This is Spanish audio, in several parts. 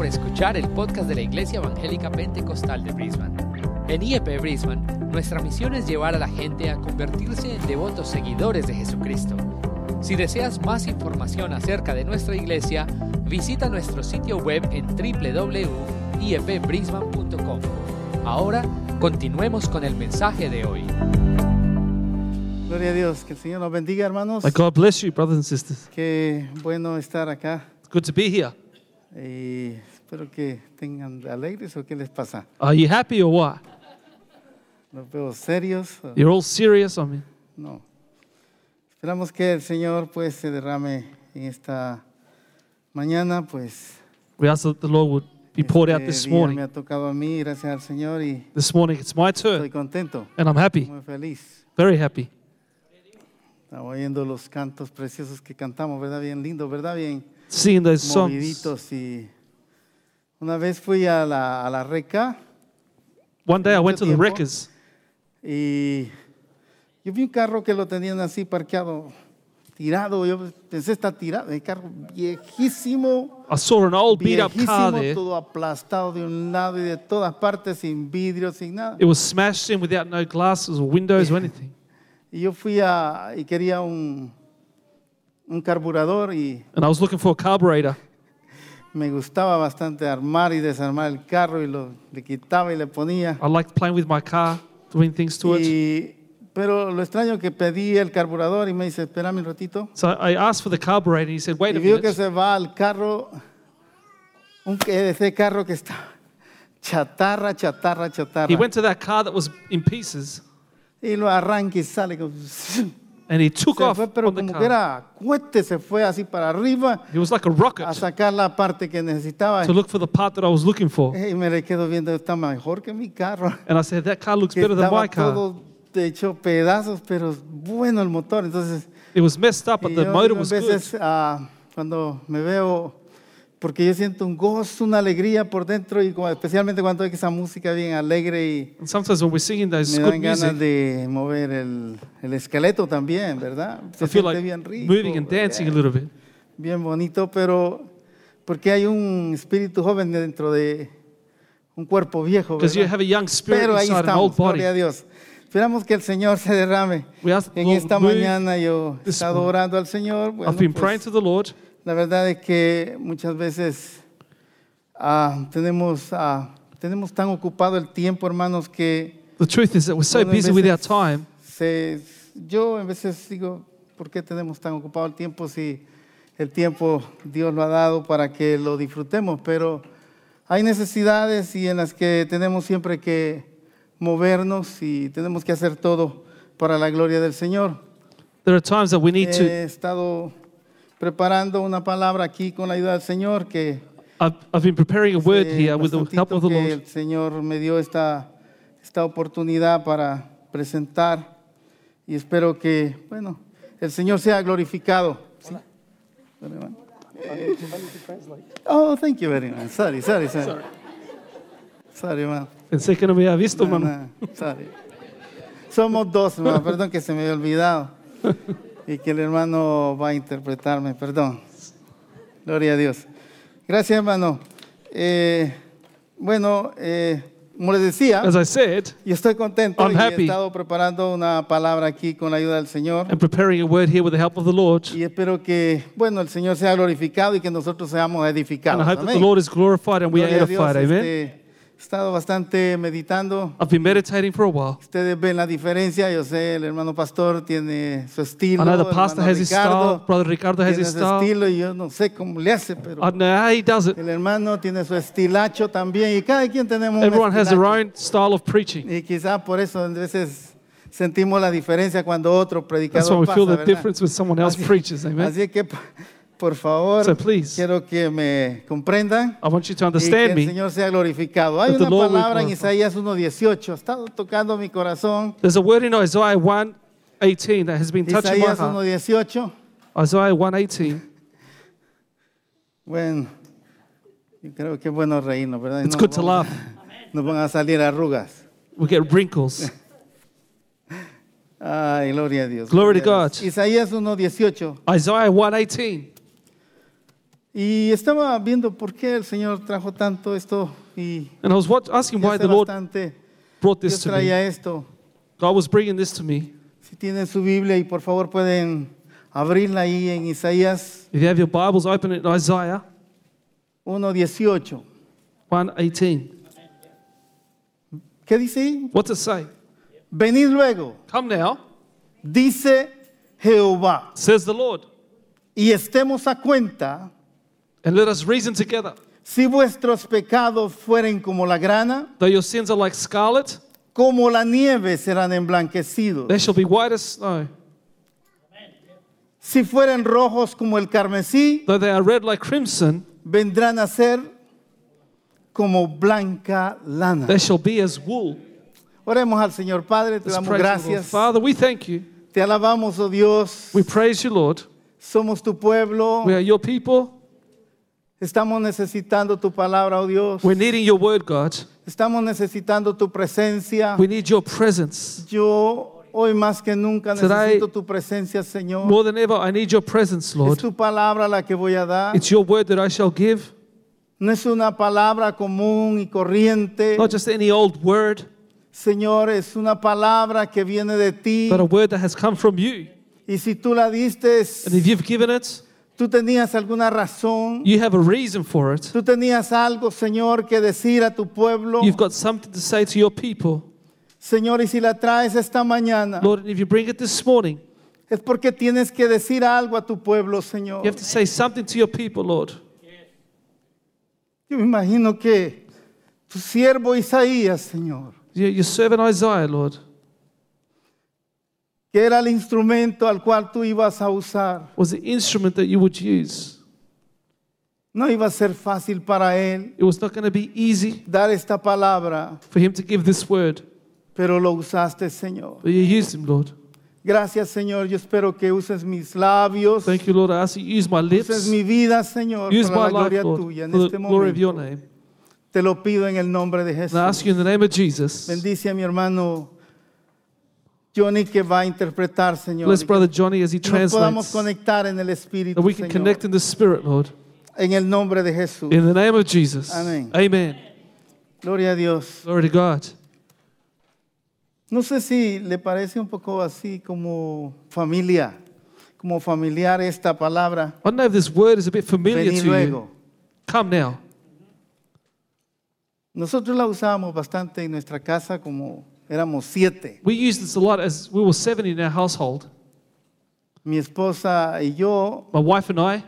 por escuchar el podcast de la Iglesia Evangélica Pentecostal de Brisbane. En IEP Brisbane, nuestra misión es llevar a la gente a convertirse en devotos seguidores de Jesucristo. Si deseas más información acerca de nuestra iglesia, visita nuestro sitio web en www.iepbrisbane.com. Ahora, continuemos con el mensaje de hoy. Gloria a Dios, que el Señor nos bendiga, hermanos. May God bless you, brothers and sisters. Qué bueno estar acá It's good to be here. y espero que tengan alegres o qué les pasa. Are you happy or what? Los veo serios. o- You're all serious? I mean, No. Esperamos que el Señor pues se derrame en esta mañana, pues. we ask that the Lord would be poured out este this día me morning. ha tocado a mí, gracias al Señor y This morning it's my estoy turn, contento, and I'm happy, muy feliz. very happy. Estaba oyendo los cantos preciosos que cantamos, ¿verdad? Bien lindo, ¿verdad? Bien Singing those songs. moviditos y una vez fui a la, a la reca One day I went to the tiempo. Wreckers, y yo vi un carro que lo tenían así parqueado, tirado. Yo pensé está tirado, el carro viejísimo, I saw an old beat up car there. todo aplastado de un lado y de todas partes, sin vidrio, sin nada. It was smashed in without no glasses or windows or anything. Y yo fui a y quería un un carburador y And I was looking for a carburetor. Me gustaba bastante armar y desarmar el carro y lo le quitaba y le ponía. I liked playing with my car, doing things to it. Y, pero lo extraño que pedí el carburador y me dice, espérame un ratito. So I asked for the carburetor, and he said, Wait Y a vio que minute. se va al carro, un, ese carro que está chatarra, chatarra, chatarra. He went to that car that was in pieces, y lo arranca y sale. como- and he took off fue, pero on the como que car. era cohete, se fue así para arriba It was like a rocket a sacar la parte que necesitaba. to look for the part that I was looking for. Y me le quedo viendo, está mejor que mi carro. And I said, That car looks Que better than estaba my car. todo hecho pedazos, pero bueno el motor. Entonces, It was messed up, but y the yo motor a was veces good. ah, cuando me veo, porque yo siento un gozo, una alegría por dentro, y como- especialmente cuando hay esa música bien alegre y And sometimes when we're singing those me good dan ganas music, de mover el, el esqueleto también, ¿verdad? Se I feel siente like bien rico, moving and dancing a little bit. bien bonito, pero porque hay un espíritu joven dentro de un cuerpo viejo, Because you ¿verdad? have a young spirit Pero ahí inside an old estamos, body. gloria a Dios. Esperamos que el Señor se derrame. We ask the En Lord esta move mañana yo he this estado orando al Señor. Bueno, I've been pues, praying to the Lord. La verdad es que muchas veces ah, tenemos, ah, tenemos tan ocupado el tiempo, hermanos, que The truth is that we're so busy with our time. se- yo a veces digo, ¿por qué tenemos tan ocupado el tiempo si el tiempo Dios lo ha dado para que lo disfrutemos? Pero hay necesidades y en las que tenemos siempre que movernos y tenemos que hacer todo para la gloria del Señor. There are times that we need to. He estado preparando una palabra aquí con la ayuda del Señor que I've, I've been preparing a word here with the help of the Lord. el Señor me dio esta, esta oportunidad para presentar y espero que, bueno, el Señor sea glorificado. Oh, thank you very much. Sorry, sorry, sorry. Sorry, man. Pensé que no me había visto, No, mano. no, sorry. Somos dos, hermano. Perdón que se me había olvidado. Y que el hermano va a interpretarme. Perdón. Gloria a Dios. Gracias, hermano. Eh, bueno, eh, como les decía, As I said, yo estoy contento I'm y he happy. estado preparando una palabra aquí con la ayuda del Señor. I'm preparing a word here with the help of the Lord. Y espero que, bueno, el Señor sea glorificado y que nosotros seamos And edificados. I hope that the Amén. Lord is glorified and we are Gloria a Dios, edified. Amen. este, he estado bastante meditando I've been meditating for a while. Ustedes ven la diferencia, yo sé, el hermano pastor tiene su estilo, I know the pastor has his Ricardo style, Brother Ricardo has tiene his su style. estilo y yo no sé cómo le hace, pero I know how he does it. el hermano tiene su estilacho también y cada quien tenemos un Everyone has their estilacho. own style of preaching. Y quizás por eso a veces sentimos la diferencia cuando otro That's why predicador we pasa, feel the ¿verdad? difference when someone else preaches. Amen. Así que, por favor, So please. quiero que me comprendan. I want you to Y que understand el. Señor sea glorificado. Hay una palabra en. Isaías 1.18. Ha estado tocando mi corazón. There's a word in Isaiah 1:18 that has been touching my Isaías heart. 1.18. Isaiah 1:18. Bueno, yo creo que es bueno reírnos, ¿verdad? It's no good to laugh. Nos van a salir arrugas. We get wrinkles. Ay, gloria a Dios. Glory to God. Isaías 1.18. Isaiah 1:18. Y estaba viendo por qué el Señor trajo tanto esto y And I was watch, asking why the Lord bastante brought Dios this to me. traía esto. God was bringing this to me. Si tienen su Biblia y por favor pueden abrirla ahí en Isaías If you have your Bibles, open it in Isaiah 1.18. 1:18. ¿Qué dice ahí? What's it say? Venid luego, Come now, dice Jehová, says the Lord, y estemos a cuenta and let us reason together. si vuestros pecados fueren como la grana, Though your sins are like scarlet, como la nieve serán emblanquecidos. they shall be white as snow. Si fueren rojos como el carmesí, Though they are red like crimson, vendrán a ser como blanca lana. they shall be as wool. Oremos al Señor Padre, te Let's damos praise the Lord. gracias. Father, we thank you. Te alabamos, oh Dios. We praise you, Lord. Somos tu pueblo. We are your people. Estamos necesitando tu palabra, oh Dios. We're needing your word, God. Estamos necesitando tu presencia. We need your presence. Yo hoy más que nunca Today, necesito tu presencia, Señor. More than ever, I need your presence, Es Lord. tu palabra la que voy a dar. It's your word that I shall give, No es una palabra común y corriente. not just any old word, Señor, es una palabra que viene de ti. but a word that has come from you. Y si tú la diste, And if you've given it, tú tenías alguna razón. you have a reason for it. Tú tenías algo, Señor, que decir a tu pueblo. You've got something to say to your people. Señor, y si la traes esta mañana, Lord, if you bring it this morning, es porque tienes que decir algo a tu pueblo, Señor. you have to say something to your people, Lord. Yo me imagino que tu siervo Isaías, Señor, Your, your servant Isaiah, Lord, que era el instrumento al cual tú ibas a usar, was the instrument that you would use. no iba a ser fácil para él It was not going to be easy dar esta palabra, for him to give this word, pero lo usaste, Señor. but you used him, Lord. Gracias, Señor. Yo espero que uses mis labios, Thank you, Lord. I ask you use my uses lips, mi vida, Señor, use para my la life, gloria Lord, tuya en for the este glory of your momento. name. Te lo pido en el nombre de And I Jesús. ask you in the name of Jesus. Bendice a mi hermano Johnny que va a interpretar, Señor. Bless Brother Johnny as he nos podamos translates, conectar en el Espíritu, that we can Señor. connect in the Spirit, Lord. En el nombre de Jesús. In the name of Jesus. Amén. Amen. Gloria a Dios. Glory to God. No sé si le parece un poco así como familia, como familiar esta palabra. I don't know if this word is a bit familiar Vení to you. luego. Come now. Nosotros la usábamos bastante en nuestra casa como éramos siete. We used this a lot as we were seven in our household. Mi esposa y yo My wife and I,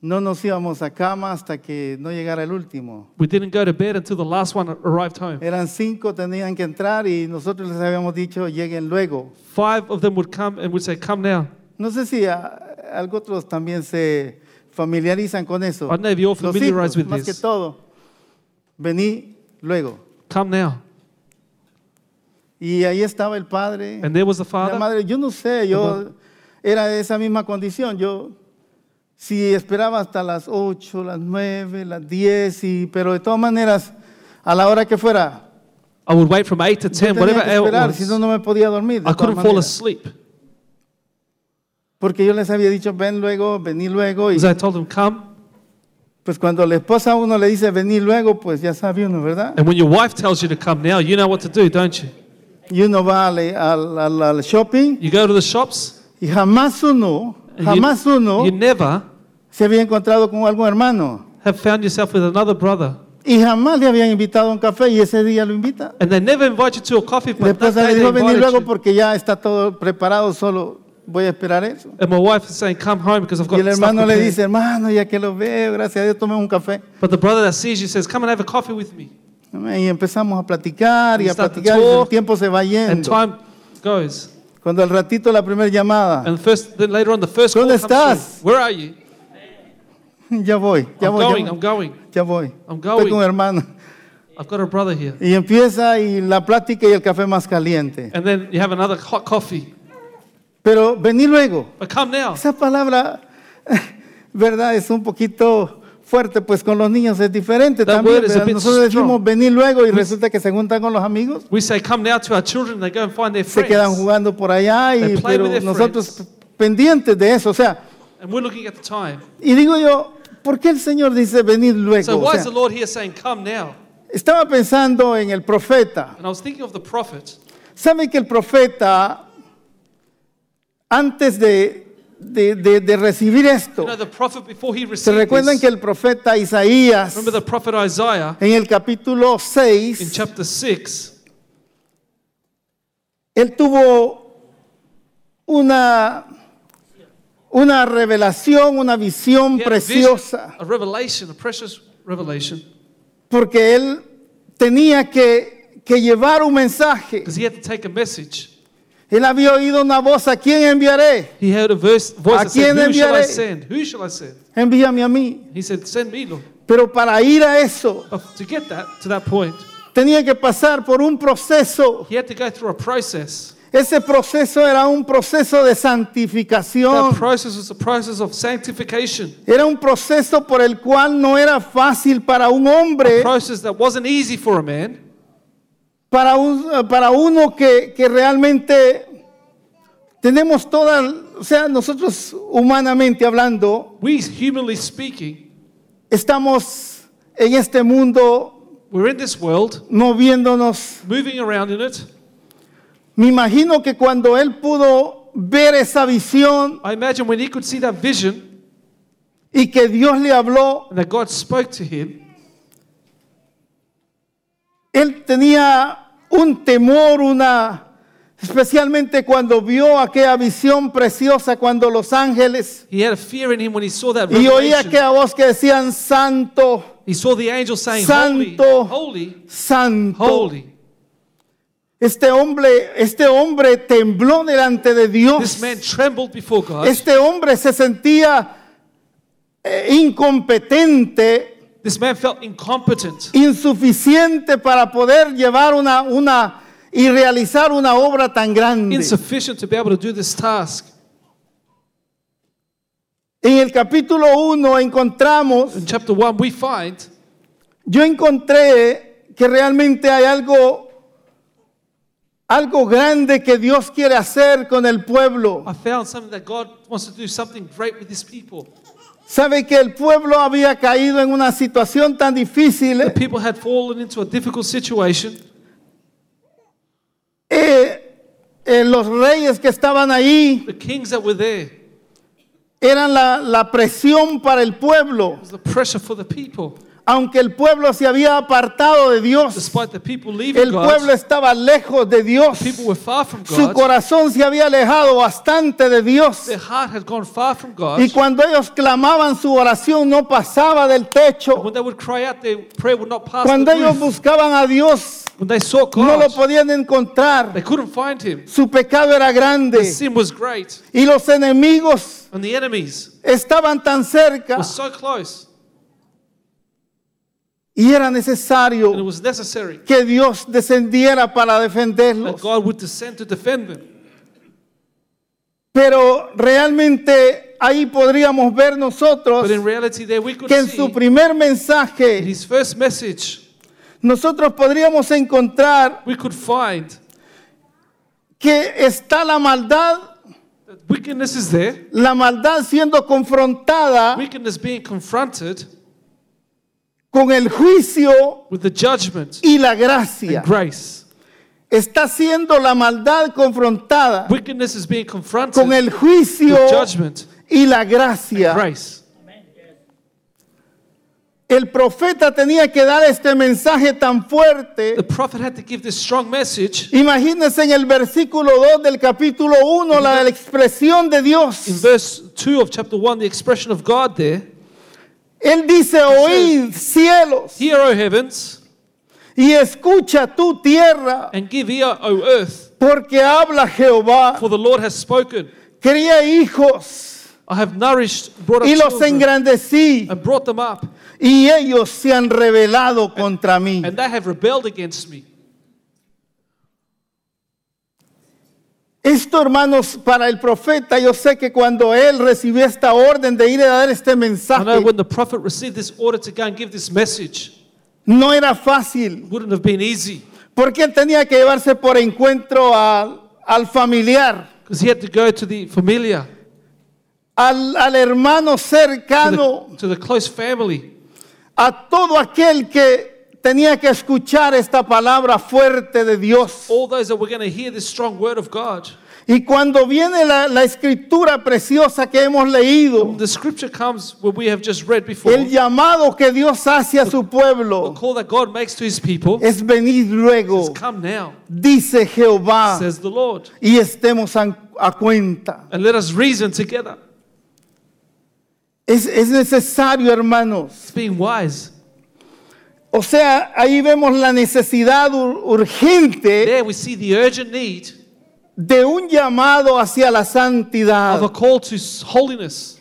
no nos íbamos a cama hasta que no llegara el último. we didn't go to bed until the last one arrived home. Eran cinco, tenían que entrar y nosotros les habíamos dicho lleguen luego. Five of them would come and would say, Come now. No sé si a- algo otros también se familiarizan con eso. I don't know if you're Los familiarized hijos, with más que this. todo. Vení luego. Come now. Y ahí estaba el padre. And there was the La father. madre, yo no sé, yo era de esa misma condición. Yo si esperaba hasta las 8, las 9, las 10, y, pero de todas maneras, a la hora que fuera, I would wait from 8 to yo 10, tenía whatever hour esperar, si no, no me podía dormir. de I todas couldn't fall maneras. asleep. Porque yo les había dicho, ven luego, vení luego. Y Because I told them, Come. pues cuando la esposa a uno le dice, vení luego, pues ya sabe uno, ¿verdad? And when your wife tells you to come now, you know what to do, don't you? Y uno va al, al- al- al shopping You go to the shops, y jamás uno, and jamás you, uno you never se había encontrado con algún hermano. have found yourself with another brother. Y jamás le habían invitado a un café y ese día lo invita. And they never invite you to a coffee, but day le dijo, invited luego porque ya está todo preparado, solo voy a esperar eso. And my wife is saying, Come home because I've got Y el hermano le dice, hermano, ya que lo veo, gracias a Dios, tome un café. But the brother that sees you says, Come and have a coffee with me. Y empezamos a platicar y a platicar y el tiempo se va And yendo. time goes. Cuando al ratito la primera llamada, And first, then later on, the first ¿Dónde estás? Where are you? ya voy, ya I'm voy, going, ya I'm going. ya voy. I'm Estoy going. con un hermano. I've got a brother here. Y empieza y la plática y el café más caliente. And then you have another hot coffee. Pero vení luego. But come now. Esa palabra, verdad, es un poquito fuerte, pues con los niños es diferente That también. word is a ¿verdad? bit Nosotros decimos strong. venir luego y resulta que se juntan con los amigos, We say, Come now to our children. They go and find their se quedan friends. jugando por allá, y, They play pero with their nosotros friends. pendientes de eso. O sea, And we're looking at the time. y digo yo, ¿por qué el Señor dice venir luego? So O why sea, is the Lord here saying, Come now? estaba pensando en el profeta. And I was thinking of the prophet. ¿Sabe que el profeta, antes de, de- de- de recibir esto, se recuerdan que el profeta Isaías, en el capítulo in 6, chapter 6, él tuvo una, una revelación, una visión preciosa, a revelation, a precious revelation, porque él tenía que, que llevar un mensaje. Él había oído una voz, ¿a quién enviaré? He heard a verse, voice ¿A that said, quién Who shall I enviaré? send? Who shall I send? Envíame a mí. He said, Send me, Lord. Pero para ir a eso, But to get that, to that point, tenía que pasar por un proceso. he had to go through a process. Ese proceso era un proceso de That santificación. process was a process of sanctification. Era un proceso por el cual no era fácil para un A hombre, process that wasn't easy for a man, para, un- para uno que, que realmente tenemos toda, o sea, nosotros humanamente hablando, we, humanly speaking, estamos en este mundo we're in this world, moviéndonos. moving around in it. Me imagino que cuando él pudo ver esa visión I imagine when he could see that vision y que Dios le habló, and that God spoke to him, él tenía un temor, una, especialmente cuando vio aquella visión preciosa, cuando los ángeles, he had a fear in him when he saw that y oía aquella voz que decían, santo, He saw the angel saying, Santo. Holy, holy, santo. holy. Este hombre, este hombre tembló delante de Dios. This man trembled before God. Este hombre se sentía eh, incompetente, This man felt incompetent, insuficiente para poder llevar una, una y realizar una obra tan grande. insufficient to be able to do this task. En el capítulo 1 encontramos, In chapter 1, we find yo encontré que realmente hay algo, algo grande que Dios quiere hacer con el pueblo. I found something that God wants to do something great with his people. Sabe que el pueblo había caído en una situación tan difícil. The people had fallen into a difficult situation. Eh, eh, los reyes que estaban ahí The kings that were there eran la, la presión para el pueblo, was the pressure for the people. Aunque el pueblo se había apartado de Dios. El pueblo estaba lejos de Dios. Su corazón se había alejado bastante de Dios. Their heart had gone far from God. Y cuando ellos clamaban su oración no pasaba del techo. Cuando ellos buscaban a Dios no lo podían encontrar. they couldn't find him. Su pecado era grande. Y los enemigos and the enemies estaban tan cerca. Y era and it necesario was necessary que Dios descendiera para that defenderlos. God would descend to defend them. Pero realmente ahí podríamos ver nosotros But in reality, there we could que en see su primer in mensaje his first message, nosotros podríamos encontrar we could find que está la maldad, that wickedness is there, la maldad siendo confrontada wickedness being confronted con el juicio with the judgment y la gracia. and grace. Está siendo la maldad confrontada Wickedness is being confronted con el juicio with judgment y la and gracia. grace. El profeta tenía que dar este mensaje tan fuerte. The prophet had to give this strong message. Imagínense en el versículo 2 del capítulo 1 la, expresión de In Dios. verse 2 of chapter 1, the expression of God there, Él dice, oíd cielos Hear, O heavens, y escucha tu tierra, and give ear, O earth, porque habla Jehová. for the Lord has spoken. Cría hijos I have nourished, brought up y los engrandecí and brought them up, y ellos se han rebelado contra mí. and they have rebelled against me. Esto, hermanos, para el profeta, yo sé que cuando él recibió esta orden de ir a dar este I know mensaje, when the prophet received this order to go and give this message, no era fácil, wouldn't have been easy. Porque él tenía que llevarse por encuentro al- al familiar, because he had to go to the familiar, al, al hermano to cercano, the, to the close family, a todo aquel que tenía que escuchar esta palabra fuerte de Dios. all those that were going to hear this strong word of God. Y cuando viene la, la escritura preciosa que hemos leído, The scripture comes where we have just read before. el llamado que Dios hace a su The pueblo call that God makes to his people es venir is luego, come now, dice Jehová, says the Lord, y estemos a, a cuenta. and let us reason together. Es, es necesario, hermanos. It's being wise. O sea, ahí vemos la necesidad ur- urgente There we see the urgent need de un llamado hacia la of a santidad. call to holiness.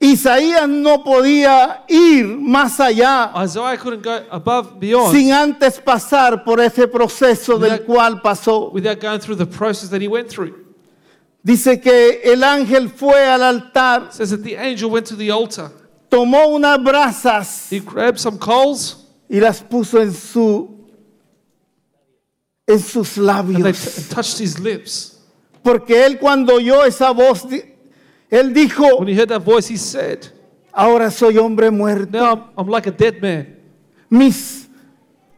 Isaías no podía ir más allá Isaiah couldn't go above, beyond, sin antes pasar por ese proceso del cual pasó. without going through the process that he went through. Dice que el ángel fue al altar, It says that the angel went to the altar. tomó unas brasas He grabbed some coals y las puso en su en sus and they labios. and touched his lips. Porque él cuando oyó esa voz, él dijo, When he heard that voice, he said, ahora soy hombre muerto. Now I'm, I'm like a dead man. Mis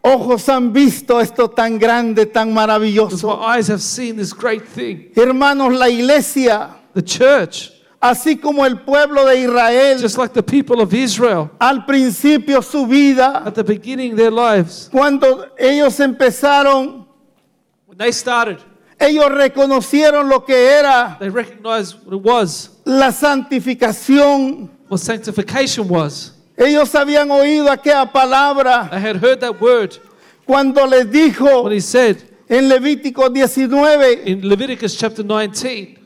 ojos han visto esto tan grande, tan Because my maravilloso. eyes have seen this great thing. Hermanos, la iglesia, The church, así como el pueblo de Israel, just like the people of Israel, al principio su vida, at the beginning of their lives, cuando ellos empezaron, when they started, ellos reconocieron lo que era they recognized what it was, la santificación. what sanctification was. Ellos habían oído aquella palabra I had heard that word cuando les dijo when he said en Levítico 19, in Leviticus chapter 19,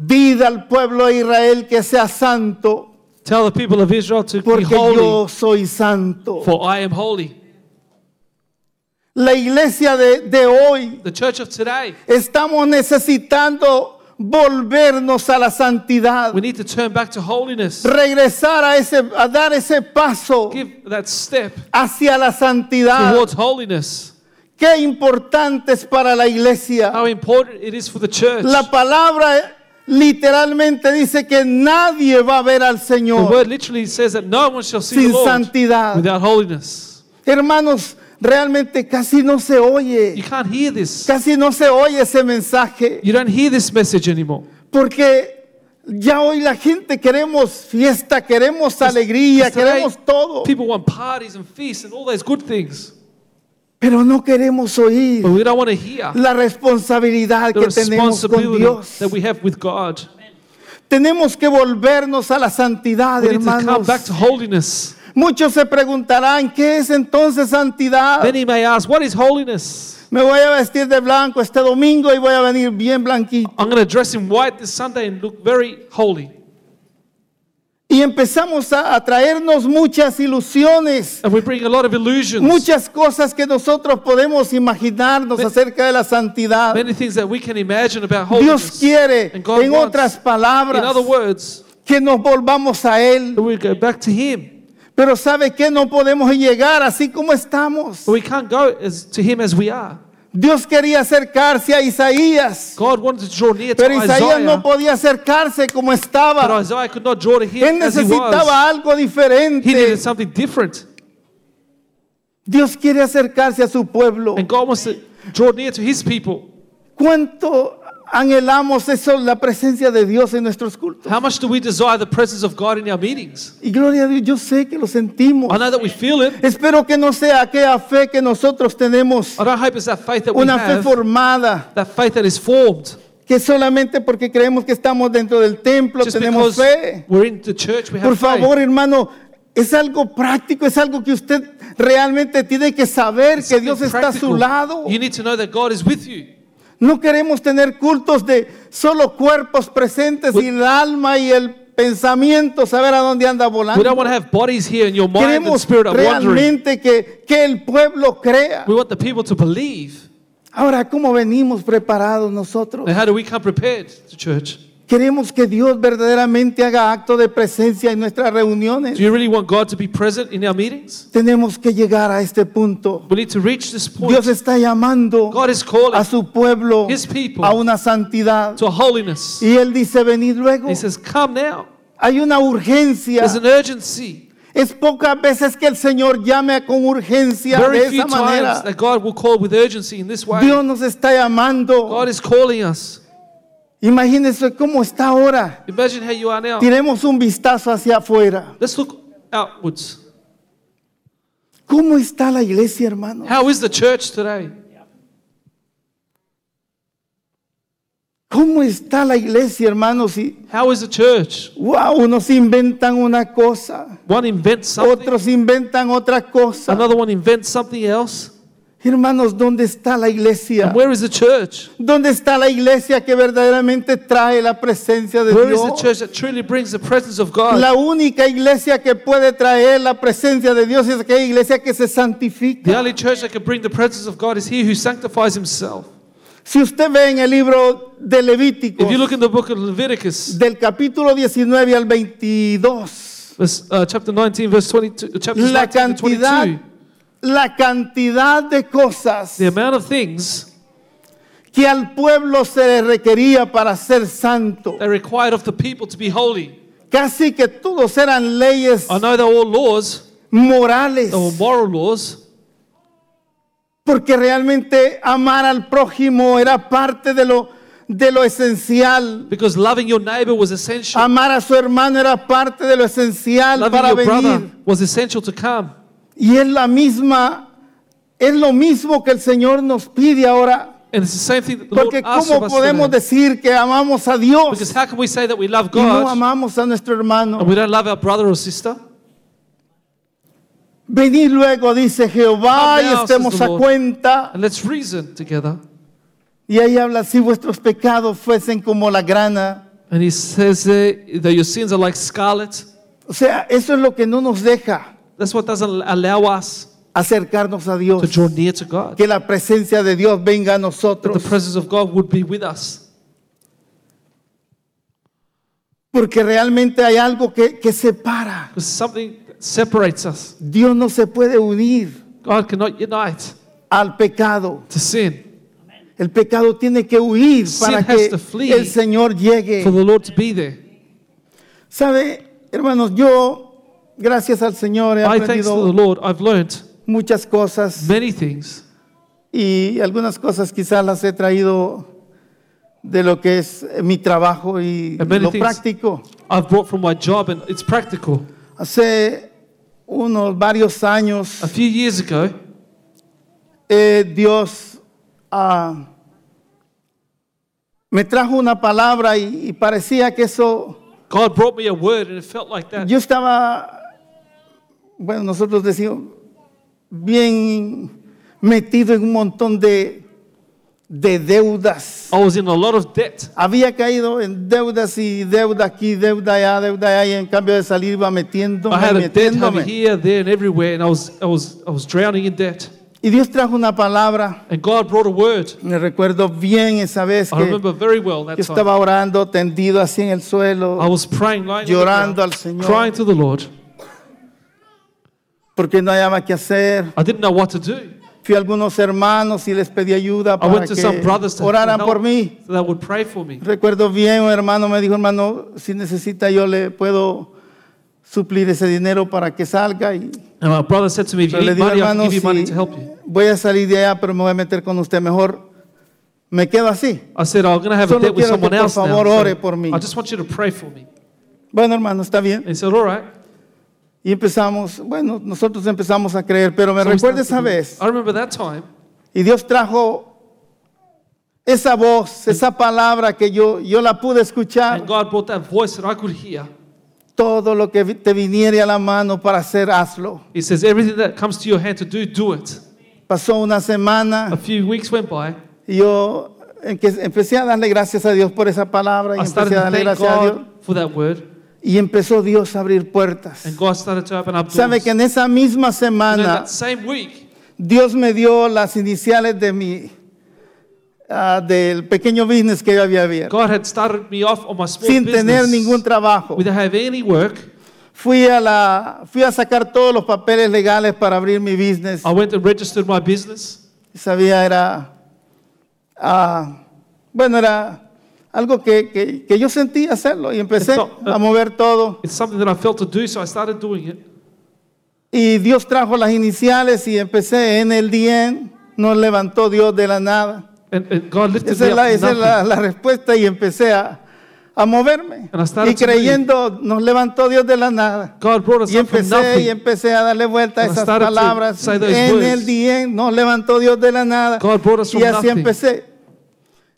Did al pueblo de Israel que sea santo, Tell the people of Israel to be porque holy, yo soy santo. for I am holy. La iglesia de, de hoy The church of today, estamos necesitando volvernos a la santidad, we need to turn back to holiness. regresar a ese, a dar ese paso Give that step hacia la santidad. towards holiness. Qué importante es para la iglesia. How important it is for the church. La palabra literalmente dice que nadie va a ver al The Señor word literally says that no one shall see the sin Lord santidad. without holiness. Hermanos, realmente casi no se You oye, can't hear this. casi no se oye ese mensaje, You don't hear this message anymore. porque ya hoy la gente queremos fiesta, queremos alegría, Because today, queremos todo, People want parties and feasts and all those good things, pero no queremos oír but we don't want to hear la responsabilidad the que tenemos con responsibility Dios. that we have with God. Tenemos que volvernos a la santidad, We need to come hermanos. back to holiness. Muchos se preguntarán, ¿qué es entonces santidad? He may ask, What is holiness? Me voy a vestir de blanco este domingo y voy a venir bien blanquito. I'm going to dress in white this Sunday and look very holy. Y empezamos a, a traernos muchas ilusiones, And we bring a lot of illusions, muchas cosas que nosotros podemos imaginarnos Ma- acerca de la santidad. many things that we can imagine about Dios quiere, en wants, otras In palabras, other words, que nos volvamos a Él. we go back to Him. Pero ¿sabe qué? No podemos llegar así como estamos. But we can't go as, to Him as we are. Dios quería acercarse a Isaías, God wanted to draw near to pero Isaías no Isaiah, podía acercarse como but estaba. Isaiah could not draw to Él Him as he necesitaba was. algo He diferente. needed something different. Dios quiere acercarse a su pueblo. And God wants to draw near to His people. ¿Cuánto anhelamos eso, la presencia de Dios en nuestros cultos? How much do we desire the presence of God in our meetings? Y gloria a Dios, yo sé que lo sentimos. I know that we feel it. Espero que no sea aquella fe que nosotros tenemos, I don't hope it's that faith that we una fe have, formada, that faith that is formed. que solamente porque creemos que estamos dentro del templo Just tenemos fe. we're in the church, we have Por faith. favor, hermano, es algo práctico, es algo que usted realmente tiene que saber It's que Dios está a su lado. You need to know that God is with you. No queremos tener cultos de solo cuerpos presentes y el alma y el pensamiento saber a dónde anda We volando. don't want to have bodies here and your mind and Queremos spirit wandering. realmente que, que el pueblo crea. We want the people to believe. Ahora, ¿cómo venimos preparados nosotros? And how do we come prepared to church? Queremos que Dios verdaderamente haga acto de presencia en nuestras reuniones. Do you really want God to be present in our meetings? Tenemos que llegar a este punto. We need to reach this point. Dios está llamando God is calling a su pueblo His people a una santidad. to holiness. Y Él dice, venid luego. He says, Come now. Hay una urgencia. There's an urgency. Es pocas veces que el Señor llame con urgencia Very de esa manera. that God will call with urgency in this way. Dios nos está llamando. God is calling us. Imagínense cómo está ahora. Imagine how you are now. Tiremos un vistazo hacia afuera. Let's look outwards. ¿Cómo está la iglesia, hermano? How is the church today? ¿Cómo está la iglesia, hermanos? Y, How is the church? wow, unos inventan una cosa, One invents something, otros inventan otra cosa. another one invents something else. Hermanos, ¿dónde está la iglesia? Where is the church? ¿Dónde está la iglesia que verdaderamente trae la presencia de Where is the Dios? church that truly brings the presence of God? La única iglesia que puede traer la presencia de Dios es aquella iglesia que se The santifica. only church that can bring the presence of God is he who sanctifies himself. Si usted ve en el libro de Levítico, If you look in the book of Leviticus, del capítulo 19 al 22, verse, uh, chapter 19, verse 22, chapters la 19 to cantidad, 22, la cantidad de cosas the amount of things que al pueblo se le requería para ser santo, that required of the people to be holy. casi que todos eran leyes I know they're all laws, morales, they were moral laws, porque realmente amar al prójimo era parte de lo, de lo esencial. because loving your neighbor was essential. Amar a su hermano era parte de lo esencial Loving para your brother venir. was essential to come. Y es la misma, es lo mismo que el Señor nos pide ahora. And it's the same thing that the Lord Porque ¿cómo podemos decir que amamos a Dios Because how can we say that we love y no God amamos a nuestro hermano? and we don't love our brother or sister? Venid luego, dice Jehová, y estemos a cuenta. And let's reason together. Y ahí habla, si vuestros pecados fuesen como la grana. And he says that your sins are like scarlet. O sea, eso es lo que no nos deja That's what doesn't allow us acercarnos a to Dios. draw near to God. Que la presencia de Dios venga a That the nosotros. presence of God would be with us. Porque realmente hay algo que, que separa. Something that separates us. Dios no se puede unir God cannot unite al pecado. to sin. El pecado tiene que huir Sin para has que to flee el Señor llegue. For the Lord to be there. Sabe, hermanos, yo, gracias al Señor, he I thanks to the aprendido Lord, I've learned muchas cosas many things. y algunas cosas quizás las he traído de lo que es mi trabajo y And many lo things- práctico. I've brought from my job and it's practical. Hace unos varios años, A few years ago, eh, Dios ah, me trajo una palabra y, y parecía que eso, God brought me a word and it felt like that. yo estaba, bueno, nosotros decimos, bien metido en un montón de, de deudas. I was in a lot of debt. Había caído en deudas y deuda aquí, deuda allá, deuda allá, y en cambio de salir iba metiéndome, I had a debt metiéndome. here, there, and everywhere, and I was, I was, I was drowning in debt. Y Dios trajo una palabra, And God brought a word. me recuerdo bien esa vez I que remember very well that yo estaba orando tendido así en el suelo, I was praying, lying on the llorando ground, al Señor. crying to the Lord. Porque no hallaba qué hacer. I didn't know what to do. Fui a algunos hermanos y les pedí ayuda I para went to que some brothers to oraran help, por mí. so they would pray for me. Recuerdo bien, un hermano me dijo, hermano, si necesita yo le puedo suplir ese dinero para que salga. Y And my brother said to me, if you need money, hermano, give you money to help you. voy a salir de allá, pero me voy a meter con usted mejor. Me quedo así. I said, I'm going to have a Solo debt with quiero que someone por else now. favor so ore por mí. I just want you to pray for me. Bueno, hermano, está bien. He said, all right. Y empezamos, bueno, nosotros empezamos a creer, pero me So to esa vez. I remember that time. Y Dios trajo esa voz, esa palabra que yo, yo la pude escuchar. And God brought that voice that I could hear. Todo lo que te viniere a la mano para hacer, hazlo. He says, everything that comes to your hand to do, do it. Pasó una A semana few weeks went by. y yo empecé a darle gracias a Dios por esa palabra y I empecé a darle gracias a Dios. God for that word. Y empezó Dios a abrir puertas. And God started to open up doors. Que en esa misma And then semana that same week, Dios me dio las iniciales de mi ah, del pequeño business que yo había abierto, God had started me off on my small sin business tener ningún trabajo. without having any work. Fui a, la, fui a sacar todos los papeles legales para abrir mi business. I went and registered my business. Sabía, era, ah, bueno, era algo que, que- que yo sentía hacerlo y empecé a mover todo. It's something that I felt to do, so I started doing it. Y Dios trajo las iniciales y empecé en el día. Nos levantó Dios de la nada. And, and God lifted Esa me es la, esa es la- la respuesta y empecé a, a moverme. Y creyendo, nos levantó Dios de la nada. God us Y empecé, y empecé a darle vuelta a esas palabras. En words. el día nos levantó Dios de la nada. God us Y así nothing. empecé.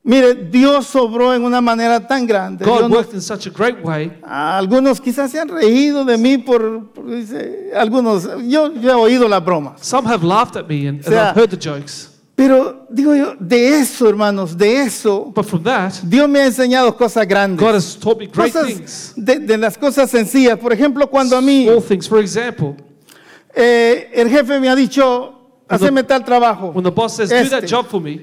Mire, Dios sobró en una manera tan grande. Dios God nos- worked in such a great way. algunos quizás se han reído de mí por, por- dice, algunos, yo, yo he oído las bromas. Some have laughed at me and, and sea- I've heard the jokes. Pero digo yo, de eso, hermanos, de eso, But from that, Dios me ha enseñado cosas grandes. God has taught me great Cosas things. de, de las cosas sencillas. Por ejemplo, cuando a mí Small things. For example, eh, el jefe me ha dicho, haceme tal trabajo, when the boss says, do Este. that job for me,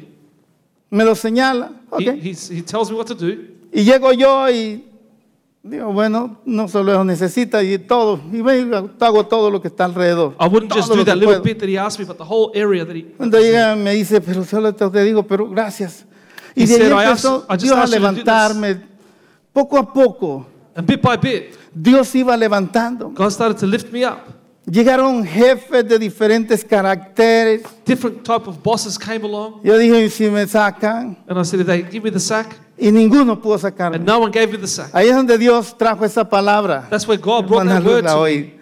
me lo señala, he, ok. he's, he tells me what to do. Y llego yo y digo, bueno, no solo eso necesita y todo. Y vengo, hago todo lo que está alrededor. I wouldn't just Todo do lo que that little puedo. bit that he asked me, but the whole area that he. Cuando llega me dice, pero solo te digo, pero gracias. Y He de ahí said, "I empezó asked- just Dios a do this." levantarme. Poco a poco, And bit by bit, Dios iba levantando. God started to lift me up. Llegaron jefes de diferentes caracteres. Different type of bosses came along, Yo dije, ¿y si me sacan? and I said, if they give me the sack, Y ninguno pudo sacarme. and no one gave me the sack. Ahí es donde Dios trajo esa palabra. That's where God brought that word to me. oí.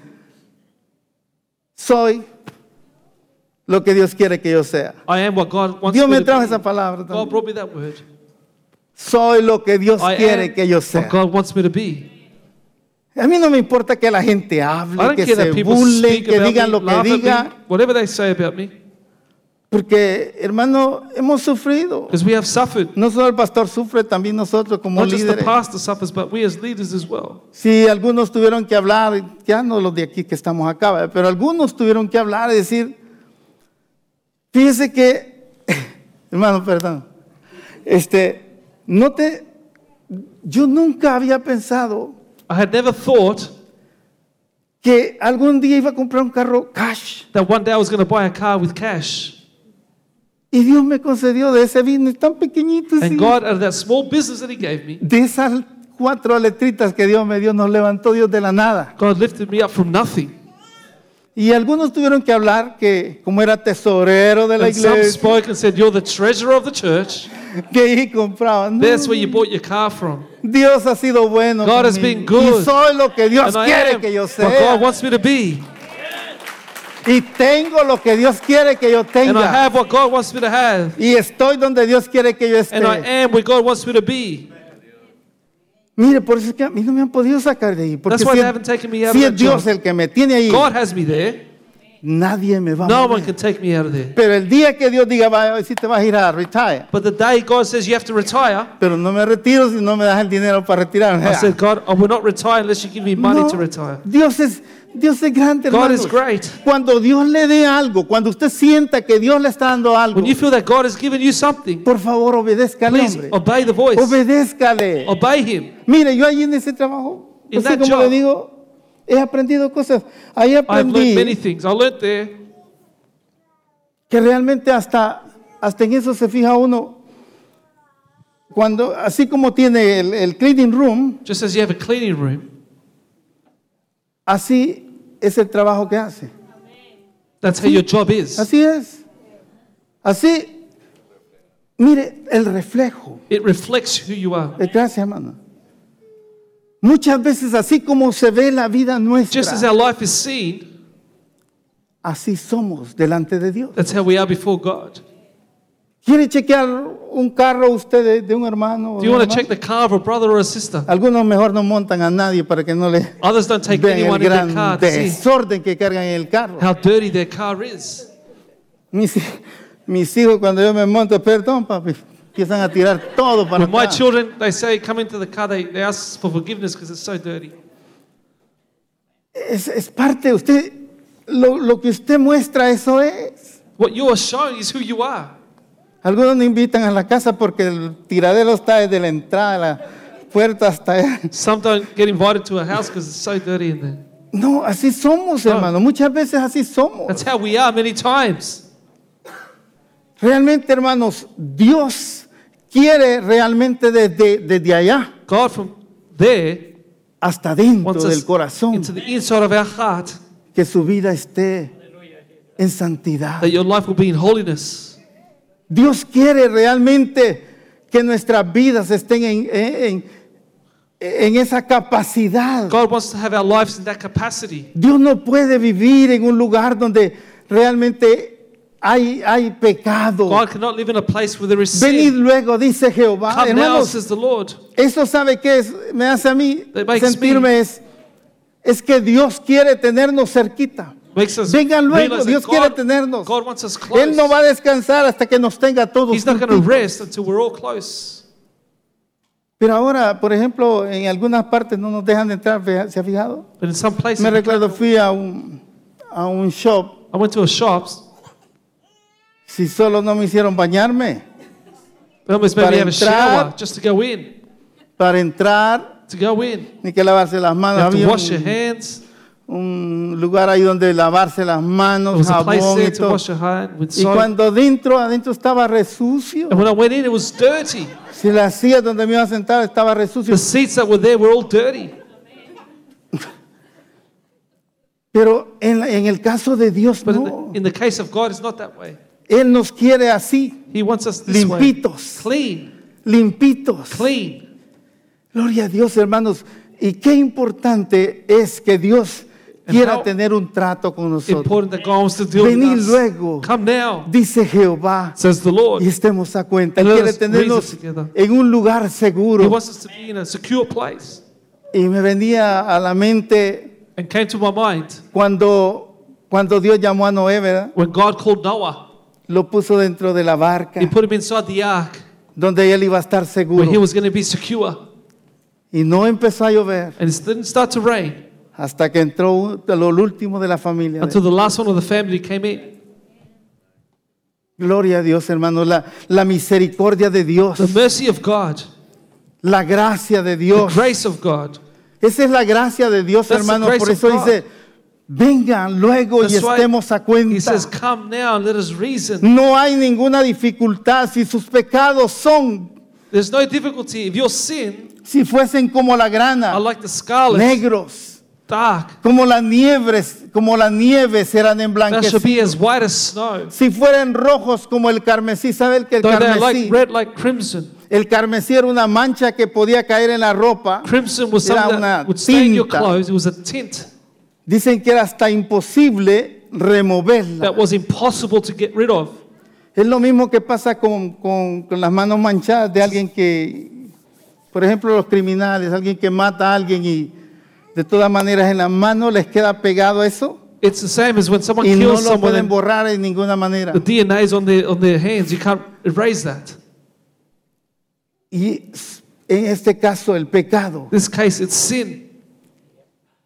Soy lo que Dios quiere que yo sea. I am what God wants Dios me me to trajo be. esa palabra God brought me that word. Soy lo que Dios I quiere que yo what sea. God wants me to be. A mí no me importa que la gente hable, que se speak que digan lo que digan, me, whatever they say about me, porque hermano, hemos sufrido. because we have suffered. No solo el pastor sufre, también nosotros como Not just the líderes. pastor suffers, but we as leaders as well. Si algunos tuvieron que hablar, ya no los de aquí que estamos acá, pero algunos tuvieron que hablar y decir, fíjese que, hermano, perdón, este, no te, yo nunca había pensado I had never thought que algún día iba a comprar un carro cash. that one day I was going to buy a car with cash. Y Dios me concedió de ese business tan pequeñito, And God, out of that small business that He gave me, de esas cuatro letritas que Dios me dio, nos levantó Dios de la nada. God lifted me up from nothing. Y algunos tuvieron que hablar que como era tesorero de la And some iglesia, spoke and said, You're the treasurer of the church. que ahí compraban. No, That's where you bought your car from. Dios ha sido bueno. God has conmigo. been good. Y soy lo que Dios And I quiere am que yo what sea. God wants me to be. Y tengo lo que Dios quiere que yo And I tenga. have what God wants me to have. Y estoy donde Dios quiere que yo esté. And I am where God wants me to be. Mire, por eso es que a mí no me han podido sacar de ahí. Porque That's why si, they es, haven't taken me out si of es that Dios job. el que me tiene ahí, God has me there. Nadie me va a No mover. one can take me out of there. Pero el día que Dios diga, hoy sí te vas a ir a retire. But the day God says you have to retire, Pero no me retiro si no me das el dinero para retirarme. I said, God, I will not retire unless you give me money No, to retire. Dios es, Dios es grande, God hermanos. is great. Cuando Dios le dé algo, cuando usted sienta que Dios le está dando algo, When you feel that God has given you something, por favor, obedézcale, please hombre. obey the voice. Obedézcale. Obey Him. Mire, yo ahí en ese trabajo, In así that como job, le digo, he aprendido cosas. Ahí learned many aprendí things. I learned there que realmente hasta, hasta en eso se fija uno. Cuando, así como tiene el, el cleaning room, just as you have a cleaning room, así es el trabajo que hace. that's how your job is. Así es. Así, mire, el reflejo. It reflects who you are. Eh, Gracias, hermano. Muchas veces así como se ve la vida Just as nuestra, our life is seen, así somos delante de Dios. that's how we are before God. ¿Quiere chequear un carro usted de, de un hermano? o Do you want to check hermana? the car of a brother or a sister? Algunos mejor no montan a nadie para que no le Others don't take vean el anyone in their gran car to see desorden que cargan en el carro. how dirty their car is. Mis, mis hijos cuando yo me monto, perdón papi, empiezan a tirar todo para When my children, they say, come into the car, they, they ask for forgiveness because it's so dirty. Es, es parte, usted, lo, lo que usted muestra, eso es. What you are showing is who you are. Algunos no invitan a la casa porque el tiradero está desde la entrada la puerta hasta allá. Some don't get invited to a house because it's so dirty in there. No, así somos, No. hermano. Muchas veces así somos. That's how we are many times. Realmente, hermanos, Dios quiere realmente desde, desde allá God from there hasta dentro del corazón into the inside of our heart que su vida esté en santidad. that your life will be in holiness. Dios quiere realmente que nuestras vidas estén en, en- en esa capacidad. God wants to have our lives in that capacity. Dios no puede vivir en un lugar donde realmente hay, hay pecado. God cannot live in a place where there is Venid sin. luego, dice Jehová. Come now, Hermanos, says the Lord. eso sabe qué es, me hace a mí That makes sentirme me- es, es que Dios quiere tenernos cerquita. Makes us Vengan luego, realize that Dios quiere God, tenernos. God wants us close. Él no va a descansar hasta que nos tenga todos. He's not going to juntitos. rest until we're all close. Pero ahora, por ejemplo, en algunas partes no nos dejan entrar, ¿ve- ¿se ha fijado? But in some places, Me recuerdo, fui a un, a un shop, I went to a shop. Si solo no me hicieron bañarme, They almost made Para me have a entrar- shower just to go in. para entrar, To go in, ni que lavarse las you manos. have to Había wash your un, hands. un lugar ahí donde lavarse las There manos, was a place jabón y to todo. wash your hand with Y soap. cuando adentro, adentro estaba resucio. And when I went in, it was dirty. Si la silla donde me iba a sentar estaba resucio. The seats that were there were all dirty. Pero en, en el caso de Dios, But in no. the, in the case of God, it's not that way. Él nos quiere así, He wants us this way. limpitos, Clean, limpitos. clean. Gloria a Dios, hermanos. Y qué importante es que Dios quiera tener un trato con nosotros. Important that God wants to deal Venid luego. Dice Jehová. says the Lord. Y estemos a cuenta. Let Quiere tenernos en un lugar He seguro. wants us to be in a secure place. Y me venía a la mente And came to my mind cuando, cuando Dios llamó a Noé, ¿verdad? when God called Noah. Lo puso dentro de la barca, He put him inside the ark donde él iba a estar where he seguro. was going to be secure. Y no empezó a llover And it didn't start to rain hasta que entró un- lo último de la familia. de until the last one of the family came in. Gloria a Dios, hermano. La, la misericordia de Dios, The mercy of God, la gracia de the Dios. grace of God. Esa es la gracia de Dios, That's the hermano. grace Por of eso God. dice, vengan luego y That's why estemos a cuenta. says, Come now and let us reason. No hay ninguna dificultad si sus pecados son, There's no difficulty. If your sin si fuesen como la grana, like the scarlet, negros, dark, como la nieve, como la nieve serán emblanquecidos. as white as snow. Si fueran rojos como el carmesí, ¿sabe el que el Though carmesí? like red, like crimson. El carmesí era una mancha que podía caer en la ropa. Crimson was Era una tinta. Dicen que era hasta imposible removerla. that was impossible to get rid of. Es lo mismo que pasa con, con- con las manos manchadas de alguien que, por ejemplo, los criminales, alguien que mata a alguien y de todas maneras en las manos les queda pegado eso It's the same as when someone y no kills lo someone pueden and borrar en ninguna manera. the DNA is on their, on their hands. You can't erase that. Y en este caso el pecado, this case, it's sin.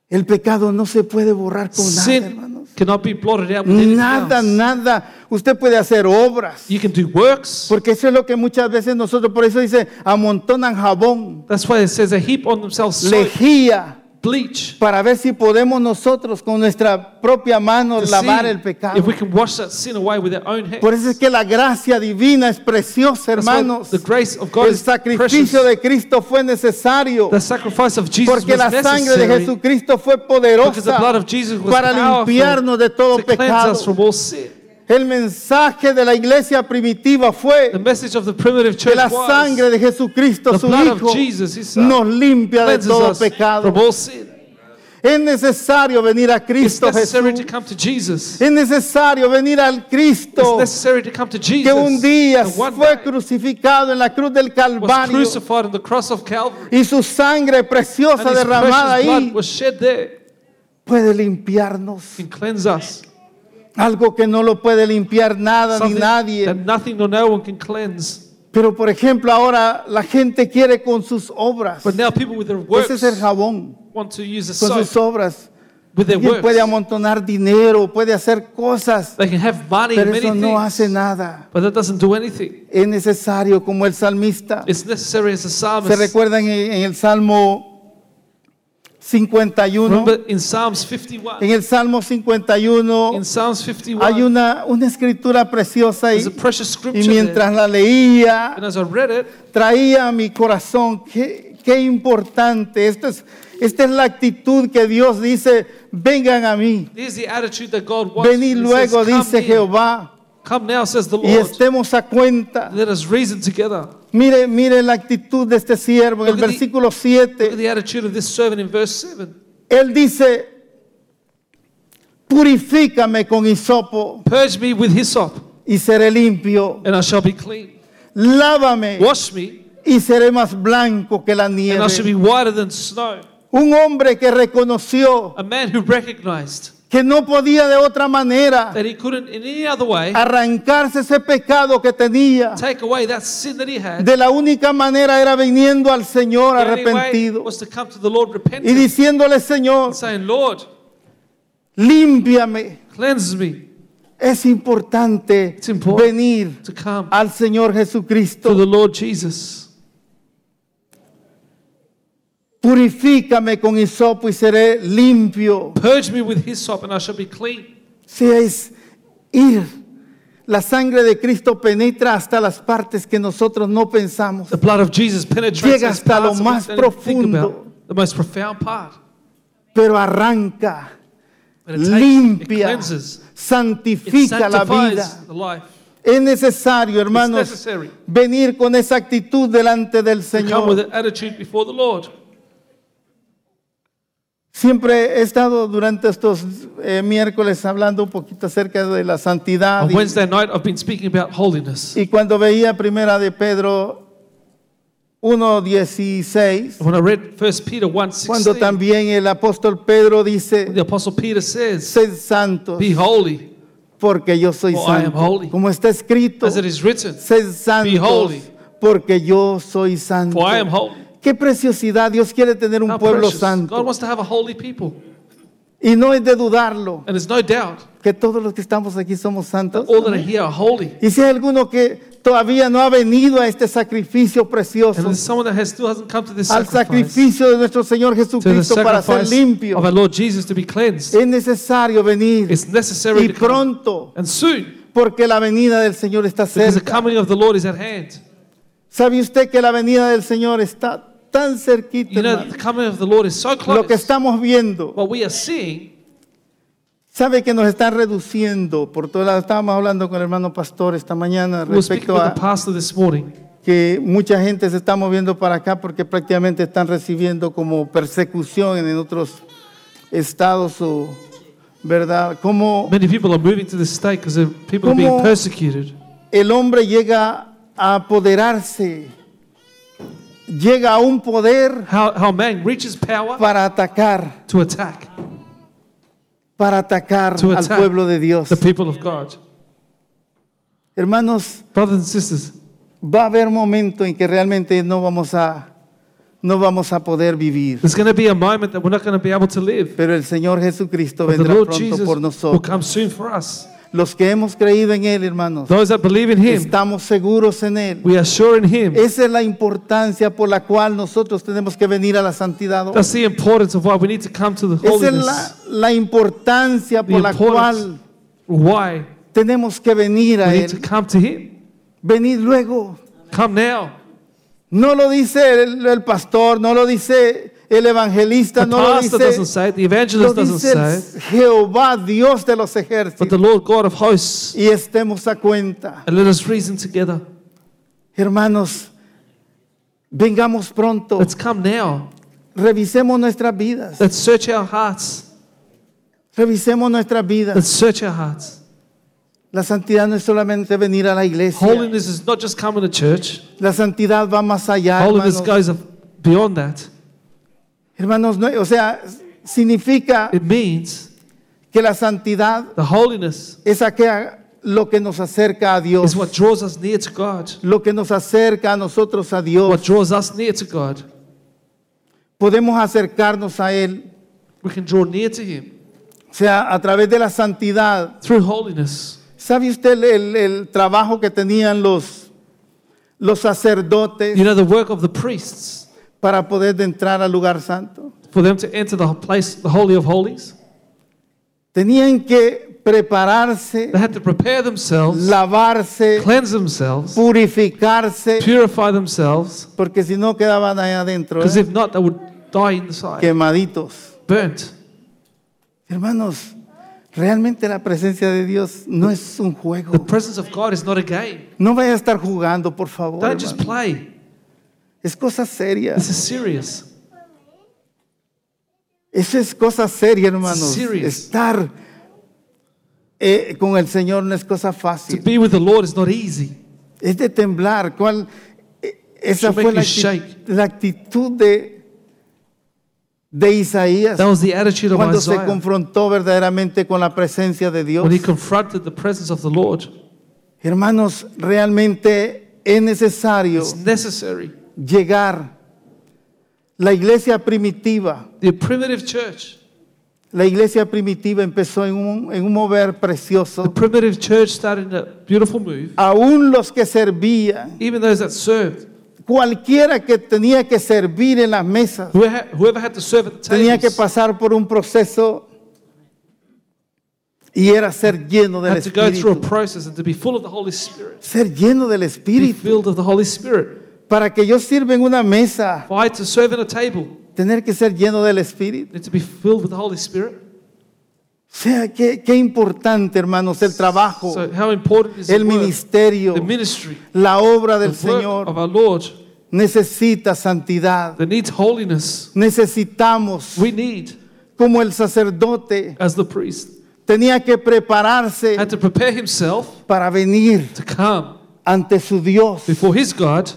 El pecado no se puede borrar con nada, Sin hermanos. cannot be blotted out with anything Nada, else. nada. Usted puede hacer obras. You can do works. Porque eso es lo que muchas veces nosotros, por eso dice, amontonan jabón, That's why it says they heap on themselves soap, lejía, bleach. para ver si podemos nosotros con nuestra propia mano lavar el pecado. If we can wash that sin away with our own hands. Por eso es que la gracia divina es preciosa, hermanos. the grace of God El sacrificio de Cristo fue necesario. The sacrifice of Jesus Porque was la sangre de Jesucristo fue because the poderosa blood of Jesus was para limpiarnos de todo to cleanse pecado. us from all sin. El mensaje de la iglesia primitiva fue que la sangre de Jesucristo, su Hijo, Jesus, nos limpia de todo pecado. Es necesario venir a Cristo Jesús. Es necesario venir al Cristo que un día fue crucificado en la cruz del Calvario y su sangre preciosa derramada ahí puede limpiarnos. Algo que no lo puede limpiar nada ni Something nadie. that nothing nor no one can cleanse. Pero por ejemplo ahora la gente quiere con sus obras. But now people with their Ese works es el jabón. want to use the Con soap sus obras. with their Alguien puede works. amontonar dinero, puede hacer cosas, They can have money and pero many eso no hace nada. but that doesn't do anything. Es necesario, como el salmista. It's necessary as a Se psalmist. recuerdan en, en el Salmo 51. Remember in Psalms 51. En el Salmo 51 In Psalms hay 51, una, una escritura preciosa y, there's a precious y scripture mientras la leía, And as I read it, traía a mi corazón, qué, qué importante. Esta es, esta es la actitud que Dios dice, vengan a mí. here's the attitude that God wants. Venid says, luego, "Come dice. Jehová, now, says the y estemos a cuenta. Mire, mire la actitud de este siervo en el versículo Look at 7. the attitude of this servant in verse 7. Él dice, purifícame con hisopo Purge me with hyssop, y seré limpio. and I shall be clean. Lávame Wash me, y seré más blanco que la and I shall be nieve. whiter than snow. Un hombre que reconoció A man who recognized que no podía de otra manera that he couldn't in any other way arrancarse ese pecado que tenía. take away that sin that he had. De la única manera era viniendo al Señor The only way arrepentido was to come to the Lord y repentant, diciéndole, Señor, saying, Lord, límpiame. cleanse me. Es importante It's important. venir To come al Señor to Jesucristo. the Lord Jesus. Purifícame con hisopo y seré limpio. Purge me with hyssop, and I shall be clean. Si es ir, la sangre de Cristo penetra hasta las partes que nosotros no pensamos. The blood of Jesus penetrates Llega hasta lo más profundo. the most profound part. pero arranca, it, takes, limpia, cleanses, it santifica la vida. the life. Es necesario, hermanos, venir con esa actitud delante del To come with Señor. an attitude before the Lord. Siempre he estado durante estos eh, miércoles hablando un poquito acerca de la santidad. On Y, Wednesday night, I've been speaking about holiness. y cuando veía primera de Pedro 1.16, When I read 1 Peter 1 cuando 16, también el apóstol Pedro dice, the Apostle Peter says, sed santos, Be holy, porque yo soy For I am santo. holy. Como está escrito, as it is written, sed santos, holy. porque yo soy santo. For I am holy. Qué preciosidad, Dios quiere tener un How pueblo precious. God santo. wants to have a holy people. Y no es de dudarlo And no doubt que todos los que estamos aquí somos santos. all that are here are holy. Y si hay alguno que todavía no ha venido a este sacrificio And precioso, someone that has, still hasn't come to this al sacrificio de nuestro Señor Jesucristo para ser limpio, of our Lord Jesus to be cleansed, es necesario venir it's necessary y to come. pronto, And soon, porque la venida del Señor está because the cerca. coming of the Lord is at hand. ¿Sabe usted que la venida del Señor está tan cerquita? You know, the coming of the Lord is so Lo que close. estamos viendo, What we are seeing, sabe que nos está reduciendo por todo lado. Estábamos hablando con el hermano pastor esta mañana respecto a the pastor this morning. que mucha gente se está moviendo para acá porque prácticamente están recibiendo como persecución en otros estados o verdad como Many people are moving to this state because people are being ¿Cómo? persecuted. el hombre llega a apoderarse llega a un poder How, how man reaches power para atacar to attack para atacar To al attack pueblo de Dios the people of God. hermanos Brothers and sisters, va a haber momento en que realmente no vamos a no vamos a poder vivir there's going to be a moment that we're not going to be able to live. pero el Señor Jesucristo But the vendrá pronto Jesus por will nosotros come soon for us. Los que hemos creído en Él, hermanos, Those that believe in Him, estamos seguros en Él. we are sure in Him. Esa es la importancia por la cual nosotros tenemos que venir a la santidad. hoy. That's the importance of why we need to come to the Esa es holiness. la, la importancia por la cual why tenemos que venir a we need to Él. come to Him. Venir luego. Come now. No lo dice el, el pastor, no lo dice el evangelista, The no lo pastor doesn't dice, say it, the lo evangelist doesn't dice say it, Jehová, Dios de los but the ejércitos. Lord God of hosts. Y estemos a cuenta. And let us reason together. Hermanos, vengamos pronto. Let's come now. Revisemos nuestras vidas. Let's search our hearts. Revisemos nuestras vidas. Let's search our hearts. La santidad no es solamente venir a la iglesia. Holiness is not just coming to church. La santidad va más allá, Holiness hermanos. goes beyond that. Hermanos, no- o sea, significa It means que la santidad the holiness es aquella lo que nos acerca a Dios, is what draws us near to God. lo que nos acerca a nosotros a What Dios. draws us near to God. Podemos acercarnos a Él We can draw near to Him O sea, a través de la santidad. through holiness. ¿Sabe usted el, el- el trabajo que tenían los, los sacerdotes You know, the work of the priests para poder de entrar al lugar santo? for them to enter the place, the Holy of Holies, Tenían que prepararse, they had to prepare themselves, lavarse, cleanse themselves, purificarse, purify themselves, porque si no quedaban ahí adentro, because ¿eh? if not, they would die inside, quemaditos. burnt. Hermanos, realmente la presencia de Dios no es un juego. The presence of God is not a game. No vaya a estar jugando, por favor. Don't just hermano. play. Es cosa seria. This is serious. Eso es cosa seria, hermanos. Serious. Estar eh, con el Señor no es cosa To fácil. be with the Lord is not easy. Es de temblar. ¿Cuál? eh, Esa fue la, acti- la actitud de, de Isaías That was the attitude of cuando se Isaiah confrontó verdaderamente con la presencia de Dios. when he confronted the presence of the Lord. Hermanos, realmente es necesario It's necessary. Llegar. La iglesia primitiva, The primitive church, la iglesia primitiva empezó en un, en un mover the precioso. primitive church started a beautiful move. Aún los que servían, Even those that served, cualquiera que tenía que servir en las mesas, whoever had to serve at the tenía que tables, pasar por un proceso y era ser lleno del had to go through a Espíritu. process and to be full of the Holy Spirit. Ser lleno del Espíritu. The. Para que yo sirva en una mesa, For I to serve a table, tener que ser lleno del Espíritu. to be filled with the Holy Spirit. O sea, qué, qué importante, hermanos, el trabajo, So how important is el the ministerio, the ministry, la obra the del work Señor. of our Lord Necesita santidad. that needs holiness. Necesitamos, We need, como el sacerdote, as the priest, tenía que prepararse had to prepare himself para venir to come ante su Dios. before his God.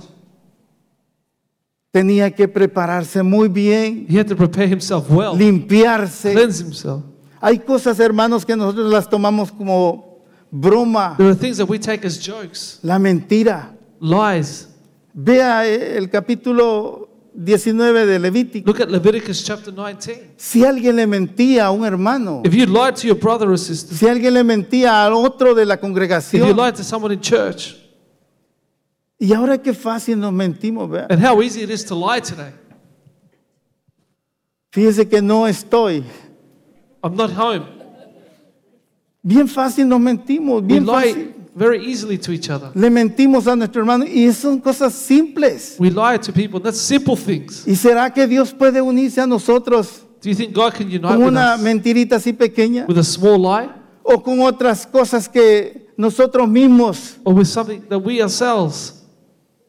Tenía que prepararse muy bien, He had to prepare himself well, limpiarse. cleanse himself. Hay cosas, hermanos, que nosotros las tomamos como broma, There are things that we take as jokes, la mentira. lies. Vea eh, el capítulo 19 de Levítico. Look at Leviticus chapter 19. Si alguien le mentía a un hermano, If you lied to your brother or sister, si alguien le mentía al otro de la if you congregación, lied to someone in church, y ahora qué fácil nos mentimos, vea. and how easy it is to lie today. Fíjese que no estoy. I'm not home. Bien fácil nos mentimos, We bien lie fácil. very easily to each other. Le mentimos a nuestro hermano y son cosas simples. We lie to people. That's simple things. ¿Y será que Dios puede unirse a nosotros Do you think God can unite con with una us mentirita así pequeña? with a small lie ¿O con otras cosas que nosotros mismos, or with something that we ourselves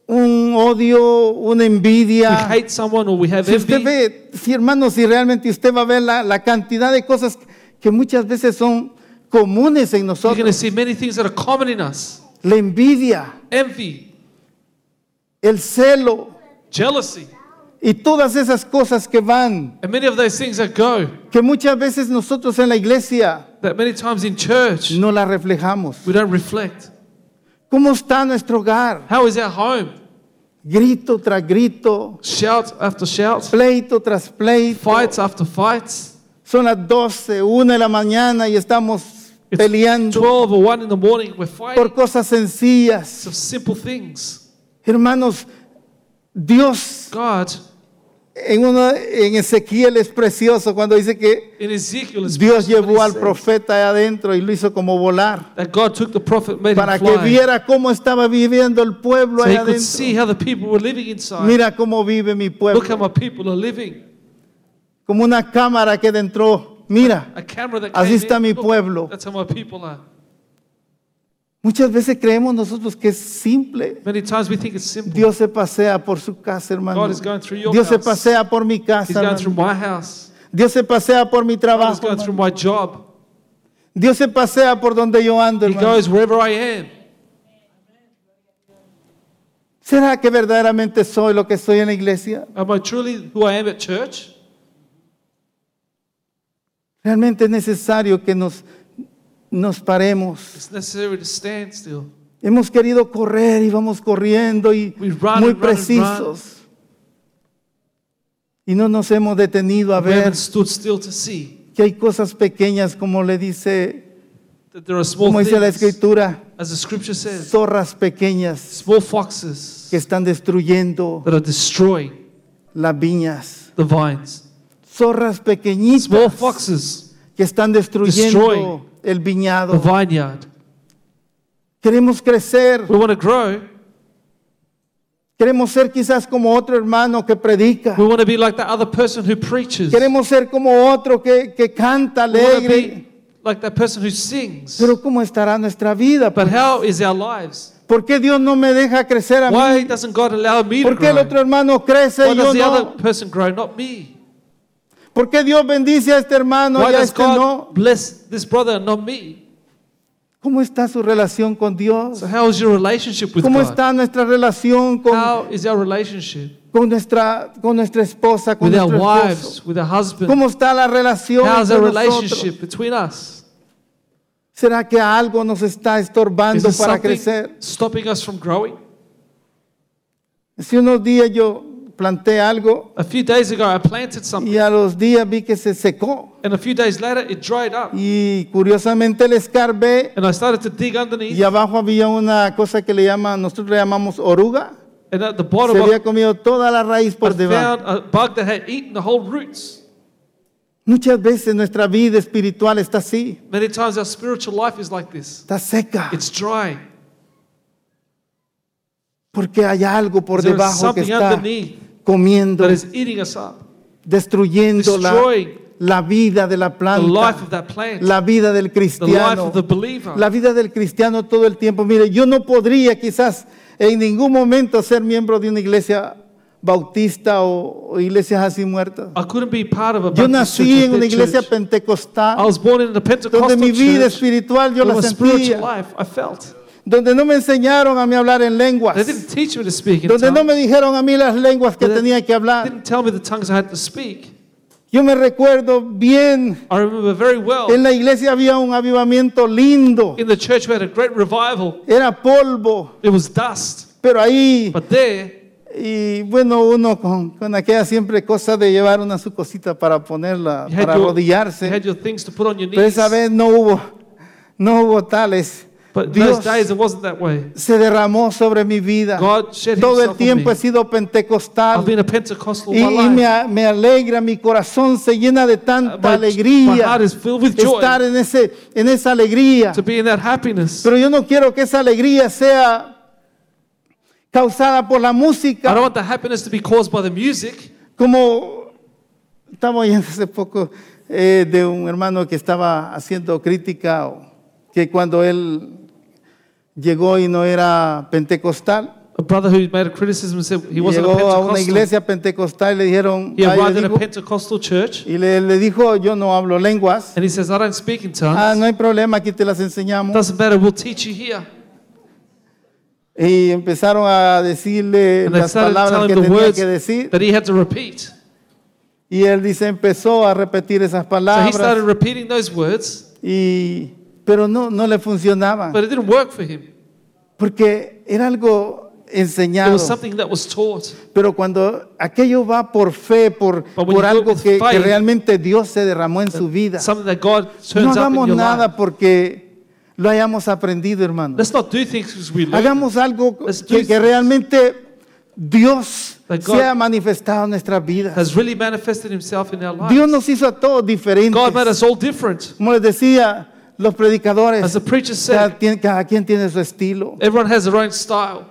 un odio, una we envidia? hate someone or we have Si usted envy? ve, si hermanos, si realmente usted va a ver la, la cantidad de cosas que muchas veces son comunes en You're going to nosotros. see many things that are common in us: La envidia, envy, el celo jealousy, y todas esas cosas que van, and many of those things that go. que muchas veces nosotros en la iglesia That many times in church no las reflejamos. we don't reflect. ¿Cómo está nuestro hogar? How is our home? Grito tras grito, Shout after shout, pleito tras pleito. fights after fights. Son las 12, 1 de la mañana y estamos It's peleando 12 or 1 in the morning. We're fighting por cosas sencillas. of simple things. Hermanos, Dios God en, uno, en Ezequiel es precioso cuando dice que Dios llevó al profeta adentro y lo hizo como volar para que viera cómo estaba viviendo el pueblo see adentro. Mira cómo vive mi pueblo. my people are living. Como una cámara que entró. Mira, Así está mi pueblo. That's how my people are. Muchas veces creemos nosotros que es simple. Many times we think it's simple. Dios se pasea por su casa, hermano. God is going through your Dios se house. pasea por mi He's casa, going hermano. through my house. Dios se pasea por mi trabajo. going through my job. Dios se pasea por donde yo ando, He hermano. goes wherever I am. ¿Será que verdaderamente soy lo que soy en la iglesia? Am I truly who I am at church? Realmente es necesario que nos, nos paremos. It's necessary to stand still. Hemos querido correr y vamos corriendo y We run muy and run precisos. Y no nos hemos detenido a We ver stood still to see que hay cosas pequeñas, como le dice, como dice la escritura, as the scripture says, zorras pequeñas small foxes que están destruyendo that are destroying las viñas. the vines. Zorras Small pequeñitas foxes, que están destruyendo el the viñado. vineyard. Queremos crecer, We want to grow. queremos ser quizás como otro hermano que predica. We want to be like that other person who preaches. Queremos ser como otro que, que canta alegre. like that person who sings. Pero ¿cómo estará nuestra vida? But how is our lives? ¿Por qué Dios no me deja crecer a Why mí? doesn't God allow me to ¿Por qué el otro hermano crece Why y yo does the no? other person grow, not me? ¿Por qué Dios bendice a este hermano Why y a does este God no? bless this brother and not me? ¿Cómo está su relación con Dios? So how is your relationship with ¿Cómo God? está nuestra relación con, How is our relationship con nuestra, con nuestra esposa, con with our nuestro wives, esposo? with our husband? ¿Cómo está la relación How's entre our nosotros? relationship between us? ¿Será que algo nos está Is estorbando there para something crecer? stopping us from growing? Hace unos días yo planté algo A few days ago, I planted something, y a los días vi que se secó. and a few days later, it dried up. Y curiosamente le escarbé And I started to dig underneath, y abajo había una cosa que le llaman, nosotros le llamamos oruga. and at the Se bottom, había I comido toda la raíz I por debajo. found a bug that had eaten the whole roots. Muchas veces nuestra vida espiritual está así, Many times, our spiritual life is like this está seca, it's drying. porque hay algo por There is debajo que something está underneath comiendo, that is eating us up, destruyendo la, la vida de la the life planta, of that plant, la vida del the life cristiano, of the believer. la vida del cristiano todo el tiempo. Mire, yo no podría quizás en ningún momento ser miembro de una iglesia bautista o, o iglesias así muertas. I couldn't be part of a Yo nací en una iglesia pentecostal. I was born in a Pentecostal donde mi vida espiritual yo la sentía, life I felt. Donde no me enseñaron a mí hablar en lenguas, They didn't teach me to speak in donde no tongues. me dijeron a mí las lenguas que They tenía que They hablar. didn't tell me the tongues I had to speak. Yo me recuerdo bien, I remember very well. en la iglesia había un avivamiento lindo, In the church, we had a great revival. era polvo, It was dust. pero ahí, But there, y bueno, uno con, con aquella siempre cosa de llevar una su cosita para ponerla, you had, para your, you arrodillarse, had your things to put on your pero knees. esa vez no hubo, no hubo tales. But Dios those days, it wasn't that way. se derramó sobre mi vida. God shed Todo el himself on tiempo he sido pentecostal. I've been a Pentecostal Y, all y my me, life. a- me alegra, mi corazón se llena de tanta Uh, my- my alegría heart is filled with joy. estar en, ese, en esa alegría. To be in that happiness. Pero yo no quiero que esa alegría sea causada por la I don't música, want the happiness to be caused by the music. como estaba oyendo hace poco eh, de un hermano que estaba haciendo crítica, o que cuando él llegó y no era pentecostal, A brother who made a criticism and said he wasn't a llegó a una Pentecostal. iglesia pentecostal y le dijeron, He "Ay", le arrived in a dijo- Pentecostal church y le, le dijo, yo no hablo lenguas. and he says, I don't speak in tongues. Ah, no hay problema, aquí te las enseñamos. Doesn't matter, we'll teach you here. Y empezaron a decirle And they las started palabras telling que him the tenía words que decir. that he had to repeat. Y él dice, empezó a repetir esas So he palabras. started repeating those words, y, pero no, no le funcionaba. but it didn't work for him. Porque era algo It enseñado. was something that was taught. Pero cuando aquello va por fe, por, But when por algo que, que realmente Dios se derramó en su vida. Something that God No hagamos nada life. porque lo hayamos aprendido, hermano. Let's not do things we. Hagamos algo Let's que, que realmente Dios God sea manifestado en nuestras vidas. really manifested himself in our lives. Dios nos hizo a todos diferentes. God made us all different. Como les decía, los predicadores, As the preacher cada, said, quien- cada quien tiene su estilo. everyone has their own style.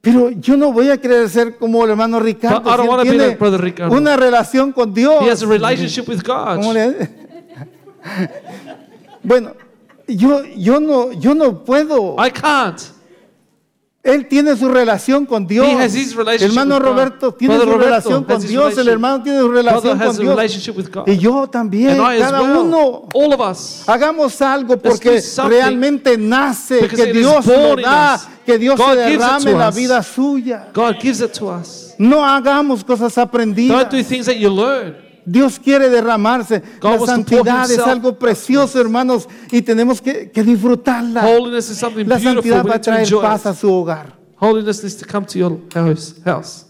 Pero yo no voy a querer ser como el hermano Ricardo. But I don't be like Brother Ricardo. una relación con Dios. He has a relationship with ¿Cómo God. le- bueno, yo, yo, no, yo no puedo. I can't. Él tiene su relación con Dios. He has his relationship hermano. Roberto tiene Brother su relación con Dios. El hermano tiene su relación Brother con Dios. Y yo también. Cada well. uno. All of us. Hagamos algo porque realmente nace, que Dios lo da, que Dios God se derrame la vida suya. God gives it to us. No hagamos cosas aprendidas. Don't do things that you learn. Dios quiere derramarse. God la santidad es algo precioso, hermanos, y tenemos que, que disfrutarla. Holiness is something La santidad va a traer paz a su hogar. Holiness needs to come to your house.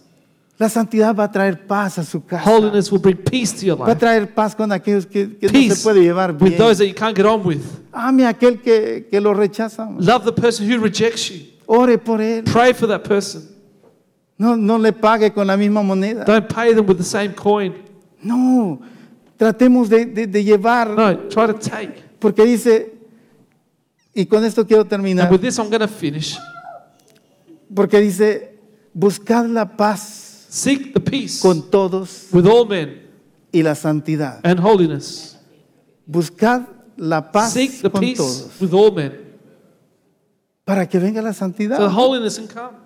La santidad va a traer paz a su casa. Holiness will bring peace to your Va a life. traer paz con aquellos que, que no se puede llevar with bien. those that you can't get on with. Ame a aquel que, que lo rechaza. Love the person who rejects you. Ore por él. Pray for that person. No, no le pague con la misma moneda. Don't pay them with the same coin. No, tratemos de, de- de llevar, No, try to take. porque dice, y con esto quiero terminar, And with this, I'm going to finish. porque dice, buscad la paz Seek the peace con todos with all men y la santidad. and holiness. Buscad la paz Seek the con peace todos, with all men. para que venga la So the santidad. holiness can come.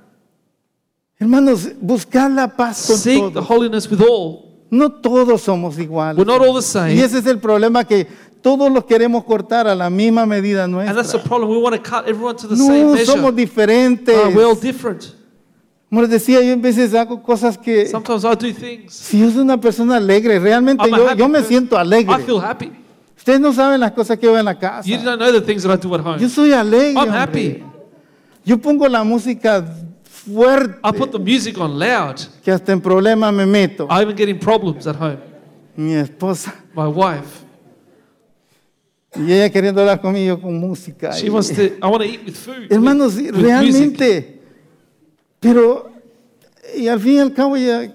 Hermanos, buscad la paz con Seek the todos. holiness with all. No todos somos iguales. We're not all the Y same. ese es el problema que todos los queremos cortar a la misma medida And that's the nuestra. problem. We want to cut everyone to the same No, measure. somos diferentes. No, we're all different. Como les decía, yo a veces hago cosas que Sometimes I do things. Si yo soy una persona alegre, realmente I'm yo, yo me siento alegre. I feel happy. Ustedes no saben las cosas que veo en la casa. You don't know the things that I do at Yo home. soy alegre. I'm happy. Yo pongo la música fuerte, I put the music on loud. que hasta en problemas me meto. I even get in problems at home. Mi esposa, My wife, y ella queriendo hablar conmigo con música. she y- wants to, I want to eat with food. Hermanos, with, with music. realmente, pero, y al fin y al cabo, ella,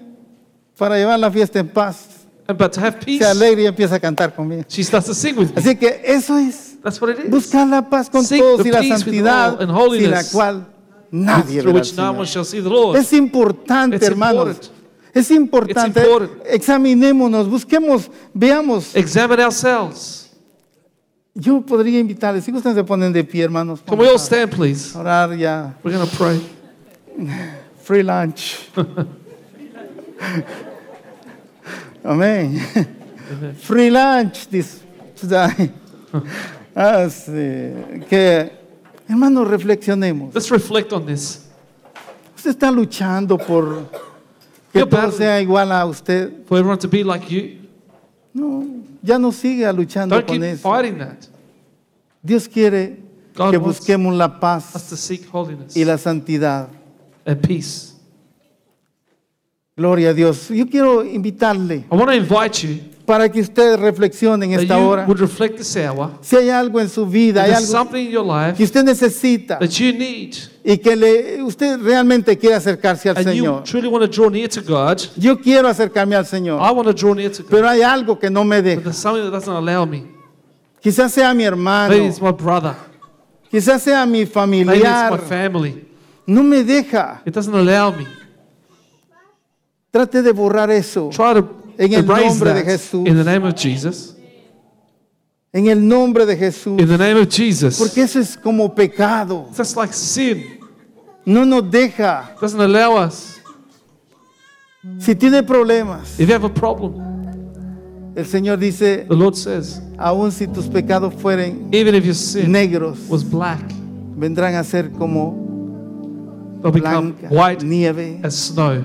para llevar la fiesta en paz, but to have peace, se alegra y empieza a cantar conmigo. she starts to sing with me. Así que eso es. That's what it is. Buscar la paz con Seek todos y la santidad sin la cual nadie verá al Señor. Es importante, It's hermanos. important. Es importante. It's important. Examinémonos, busquemos, veamos. Examine ourselves. Yo podría invitarles, si ustedes se ponen de pie, hermanos. Can we all stand, please? orar ya. We're going to pray. Free lunch. Amén. Free lunch this today. Ah, sí. Que, hermanos, reflexionemos. Let's reflect on this. Usted está luchando por que You're todo sea igual a usted. For everyone to be like you. No, ya no siga luchando Don't con keep eso. fighting that. Dios quiere God que busquemos la Us paz to seek holiness y la santidad. and peace. Gloria a Dios. Yo quiero invitarle I want to invite you para que usted reflexione en that esta you hora. would reflect this hour. Si hay algo en su vida, hay There's algo something in your life que usted necesita that you need y que le, usted realmente quiere acercarse al and you Señor. truly want to draw near to God. Yo quiero acercarme al Señor, I want to draw near to God. pero hay algo que no me But deja. there's something that doesn't allow me. Quizás sea mi hermano, it's my brother. quizás sea mi Maybe it's my familiar. family. No me deja. It doesn't allow me. Trate de borrar eso Try to En el erase nombre de that Jesús. in the name of Jesus. en el nombre de Jesús. In the name of Jesus. Porque eso es como pecado. That's like sin. No nos deja. Doesn't allow us. Si tiene problemas, If you have a problem, el Señor dice, the Lord says, aun si tus pecados fueren even if your sin negros, was black, vendrán a ser como they'll become blanca white nieve, as snow.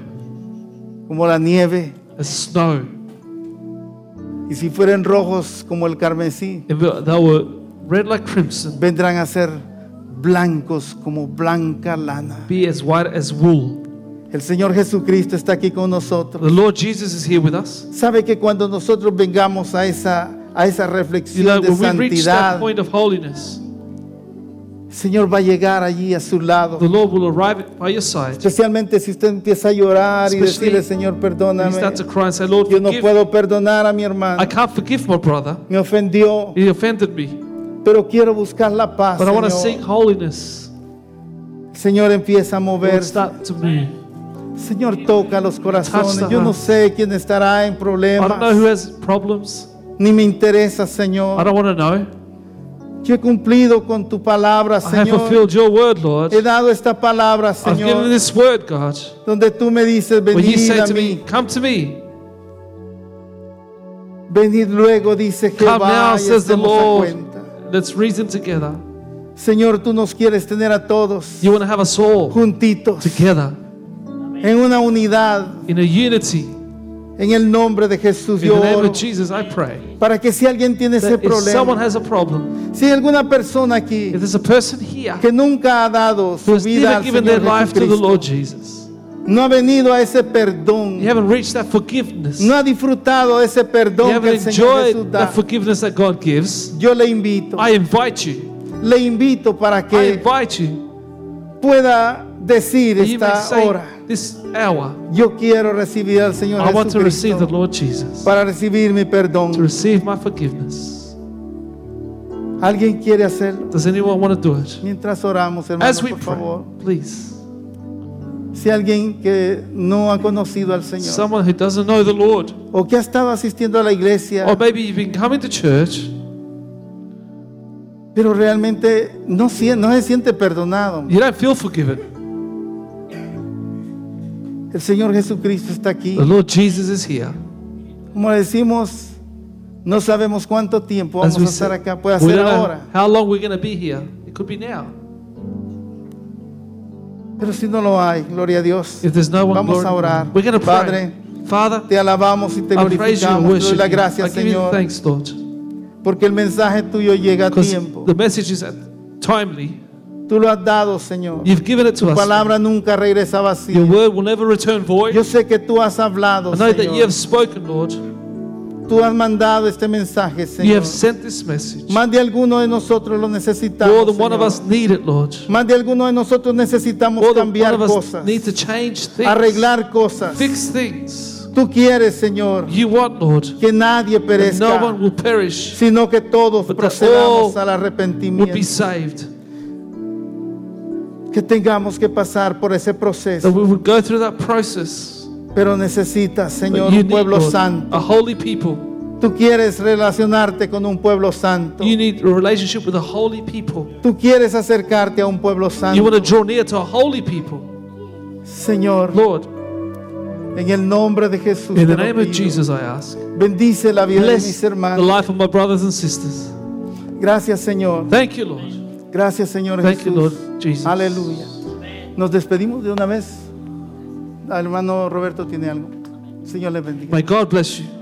Como la nieve. As snow. Y si fueren rojos como el carmesí, If they were red like crimson, vendrán a ser blancos como blanca lana. be as white as wool. El Señor Jesucristo está aquí con The nosotros. Lord Jesus is here with us. Sabe que cuando nosotros vengamos a esa, a esa You reflexión know, de when we reach that santidad, point of holiness, Señor va a llegar allí a su lado. the Lord will arrive by your side. Especialmente si usted empieza a llorar y Especially decirle, Señor, perdóname. start to cry and say, Lord, Yo no puedo perdonar a mi I hermano. can't forgive my brother. Me ofendió, He offended me. pero quiero buscar la paz. But I want to seek Señor. holiness. El Señor empieza a Lord, mover. start to move. Señor, toca los corazones. Yo no sé quién estará en I don't know who problemas. has problems. Ni me interesa, I Señor. don't want to know. Yo he cumplido con tu palabra, I have Señor. fulfilled your word, Lord. He dado esta palabra, I've given Señor, this word, God. donde tú me dices, When you venid say a to me, mí. Come to me. Venid luego, dice Come Jehová, now, y says the Lord. cuenta. Let's reason together. Señor, tú nos quieres tener a todos You want to have us all juntitos together en una unidad. in a unity. En el nombre de Jesús In yo the name oro of Jesus, I pray. para que si alguien tiene ese That if someone problema, has a problem, si hay alguna persona aquí if there's a person here que nunca ha dado su vida al given Señor their life to the Jesucristo, Lord Jesus, no ha venido a ese perdón, You haven't reached that forgiveness. no ha disfrutado ese You perdón que haven't el Señor enjoyed da, that forgiveness that God gives. yo le invito, I invite you. le invito para I que invite you. pueda decir You esta hora, this hour, yo quiero recibir al Señor I want to receive the Lord Jesus. para recibir mi To perdón. receive my forgiveness. ¿Alguien quiere hacerlo? Does anyone want to do it? Mientras oramos, hermanos, As we por pray, favor. please. Si alguien que no ha conocido al Señor Someone who doesn't know the Lord, o que ha estado asistiendo a la iglesia, or maybe you've been coming to church, pero realmente no, sien- no se siente perdonado. you don't feel forgiven. El Señor Jesucristo está aquí. The Lord Jesus is here. Como decimos, no sabemos cuánto tiempo vamos a estar acá. Puede ser ahora. how long we're going to be here. It could be now. Pero si no lo hay, gloria a Dios. If there's no one, Vamos a orar. we're going to. Padre, Father, te alabamos y te glorificamos. Te doy las gracias, Señor, thanks, Lord, porque el mensaje tuyo llega a tiempo. the message is timely. Tú lo has dado, Señor. You've given it to Tu us. palabra nunca regresa Your vacía. word will never return void. Yo sé que tú has hablado, I know that you Señor. have spoken, Lord. Tú has mandado este mensaje, You Señor. have sent this message. Más de alguno de nosotros lo More necesitamos. than one of Señor. us need it, Lord. Más de alguno de nosotros necesitamos More than one cambiar of us cosas, need to change things, arreglar cosas. fix things. Tú quieres, Señor, You want, Lord, que nadie that perezca, no one will perish, sino que todos but that procedamos all al will be arrepentimiento. saved. Que tengamos que pasar por ese That proceso. we would go through that process. Pero necesitas, Señor, you un need, pueblo Lord, santo. a holy people. Tú quieres relacionarte con un pueblo santo. You need a relationship with a holy people. Tú quieres acercarte a un pueblo You santo. want to draw near to a holy people. Señor, Lord, en el nombre de Jesús. in the name of. Jesus, I ask. Bendice la vida de mis Bless the hermanos. life of my brothers and sisters. Gracias, Señor. Thank you, Lord. Gracias, Señor Thank you, Jesús. Lord Jesus. Aleluya. Nos despedimos de una vez. El hermano Roberto tiene algo. Señor le bendiga. May God bless you.